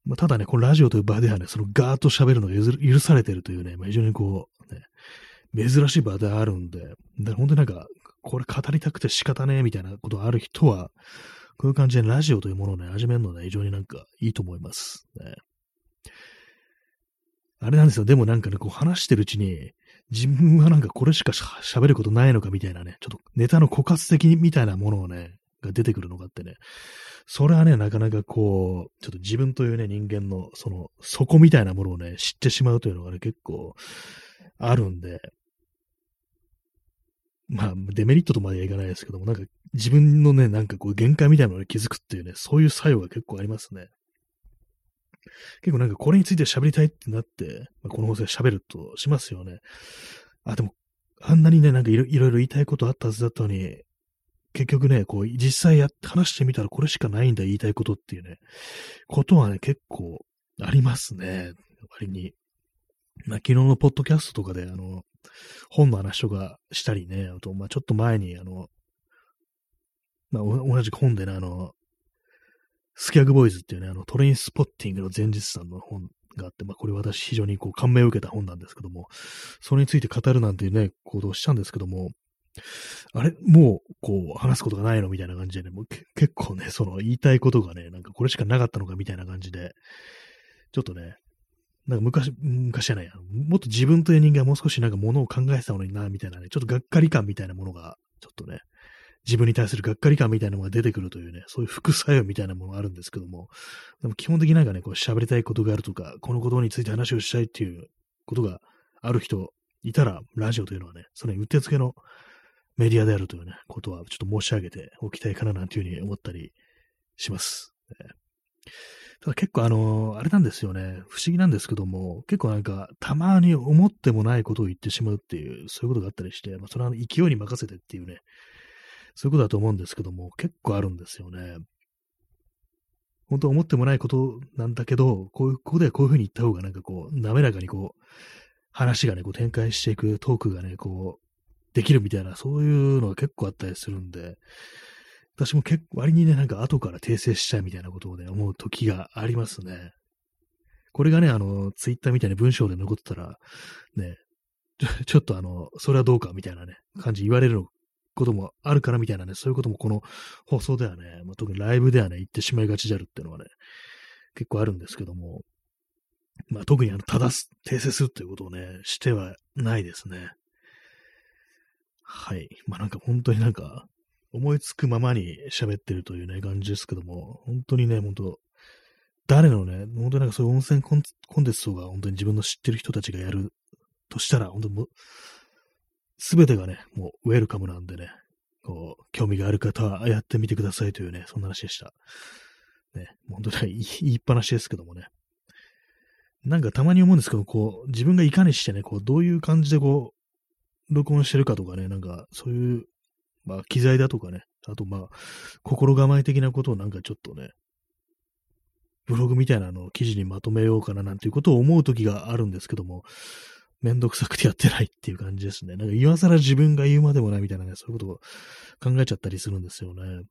まあただね、このラジオという場ではね、そのガーッと喋るのが許されてるというね、まあ非常にこう、ね、珍しい場であるんで、だから本当になんか、これ語りたくて仕方ねえみたいなことある人は、こういう感じでラジオというものをね、始めるのね、非常になんかいいと思います。ね、あれなんですよ。でもなんかね、こう話してるうちに、自分はなんかこれしか喋ることないのかみたいなね、ちょっとネタの枯渇的みたいなものをね、が出てくるのがあってね、それはね、なかなかこう、ちょっと自分というね、人間の、その、底みたいなものをね、知ってしまうというのがね、結構あるんで、まあ、デメリットとまではいかないですけども、なんか自分のね、なんかこう限界みたいなのに気づくっていうね、そういう作用が結構ありますね。結構なんかこれについて喋りたいってなって、まあ、この放送で喋るとしますよね。あ、でも、あんなにね、なんかいろいろ言いたいことあったはずだったのに、結局ね、こう、実際や、話してみたらこれしかないんだ、言いたいことっていうね、ことはね、結構ありますね。割に。まあ、昨日のポッドキャストとかで、あの、本の話とかしたりね、あと、まあ、ちょっと前に、あの、まあ、同じ本でね、あの、スキャグボーイズっていうね、あの、トレインスポッティングの前日さんの本があって、まあ、これ私非常にこう感銘を受けた本なんですけども、それについて語るなんていうね、行動したんですけども、あれもう、こう、話すことがないのみたいな感じでね、もう結構ね、その言いたいことがね、なんかこれしかなかったのかみたいな感じで、ちょっとね、なんか昔、昔じゃないや、もっと自分という人間がもう少しなんかものを考えてたのにな、みたいなね、ちょっとがっかり感みたいなものが、ちょっとね、自分に対するがっかり感みたいなものが出てくるというね、そういう副作用みたいなものがあるんですけども、でも基本的になんかね、こう喋りたいことがあるとか、このことについて話をしたいっていうことがある人いたら、ラジオというのはね、そのうってつけのメディアであるというね、ことはちょっと申し上げておきたいかななんていうふうに思ったりします。ただ結構あの、あれなんですよね。不思議なんですけども、結構なんか、たまに思ってもないことを言ってしまうっていう、そういうことがあったりして、まあ、それは勢いに任せてっていうね、そういうことだと思うんですけども、結構あるんですよね。本当思ってもないことなんだけど、こういう、ここではこういうふうに言った方がなんかこう、滑らかにこう、話がね、こう展開していくトークがね、こう、できるみたいな、そういうのが結構あったりするんで、私も結構、割にね、なんか後から訂正したいみたいなことをね、思う時がありますね。これがね、あの、ツイッターみたいな文章で残ってたら、ね、ちょっとあの、それはどうかみたいなね、感じ言われることもあるからみたいなね、そういうこともこの放送ではね、まあ、特にライブではね、言ってしまいがちであるっていうのはね、結構あるんですけども、まあ特にあの、正す、訂正するっていうことをね、してはないですね。はい。まあなんか本当になんか、思いつくままに喋ってるというね、感じですけども、本当にね、本当誰のね、本当になんかそういう温泉コンテンツとか、本当に自分の知ってる人たちがやるとしたら、本当もう、すべてがね、もうウェルカムなんでね、こう、興味がある方はやってみてくださいというね、そんな話でした。ね、本当に 言いっぱなしですけどもね。なんかたまに思うんですけど、こう、自分がいかにしてね、こう、どういう感じでこう、録音してるかとかね、なんか、そういう、まあ、機材だとかね、あとまあ、心構え的なことをなんかちょっとね、ブログみたいなのを記事にまとめようかななんていうことを思う時があるんですけども、めんどくさくてやってないっていう感じですね。なんか今更自分が言うまでもないみたいなね、そういうことを考えちゃったりするんですよね。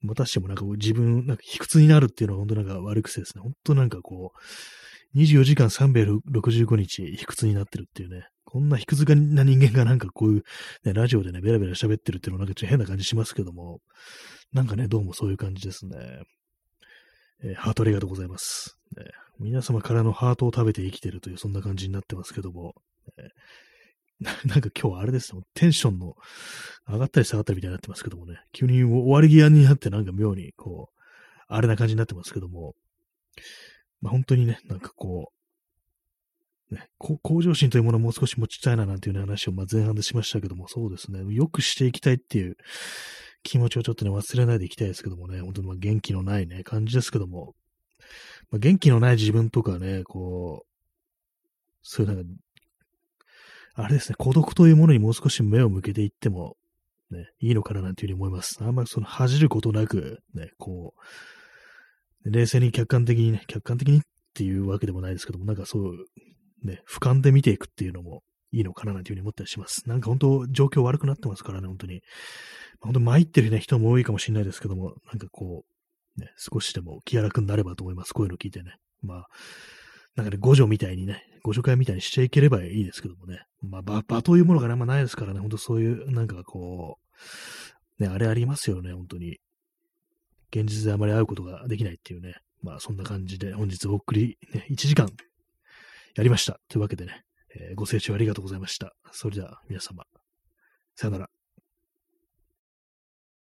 またしてもなんか自分、なんか卑屈になるっていうのは本当なんか悪くせですね。本当なんかこう、24時間365日卑屈になってるっていうね。こんな卑屈な人間がなんかこういう、ね、ラジオでね、ベラベラ喋ってるっていうのはなんかちょっと変な感じしますけども、なんかね、どうもそういう感じですね。えー、ハートありがとうございます。ね、皆様からのハートを食べて生きてるという、そんな感じになってますけども、えー、なんか今日はあれですね、テンションの上がったり下がったりみたいになってますけどもね、急に終わり際になってなんか妙にこう、あれな感じになってますけども、まあ、本当にね、なんかこう、ね、向上心というものをもう少し持ちたいななんていう話をま前半でしましたけども、そうですね、よくしていきたいっていう気持ちをちょっとね、忘れないでいきたいですけどもね、本当にま元気のないね、感じですけども、まあ、元気のない自分とかね、こう、そういうなんか、あれですね、孤独というものにもう少し目を向けていっても、ね、いいのかななんていうふうに思います。あんまりその恥じることなく、ね、こう、冷静に客観的にね、客観的にっていうわけでもないですけども、なんかそう、ね、俯瞰で見ていくっていうのもいいのかななんていうふうに思ったりします。なんか本当、状況悪くなってますからね、本当に。本当、参ってるね、人も多いかもしれないですけども、なんかこう、ね、少しでも気楽になればと思います。こういうの聞いてね。まあ、なんかね、五条みたいにね、五条会みたいにしていければいいですけどもね。まあ、場、場というものがあんまないですからね、ほんとそういう、なんかこう、ね、あれありますよね、本当に。現実であまり会うことができないっていうね、まあそんな感じで本日お送り、ね、1時間やりました。というわけでね、えーご清聴ありがとうございました。それでは皆様、さよなら。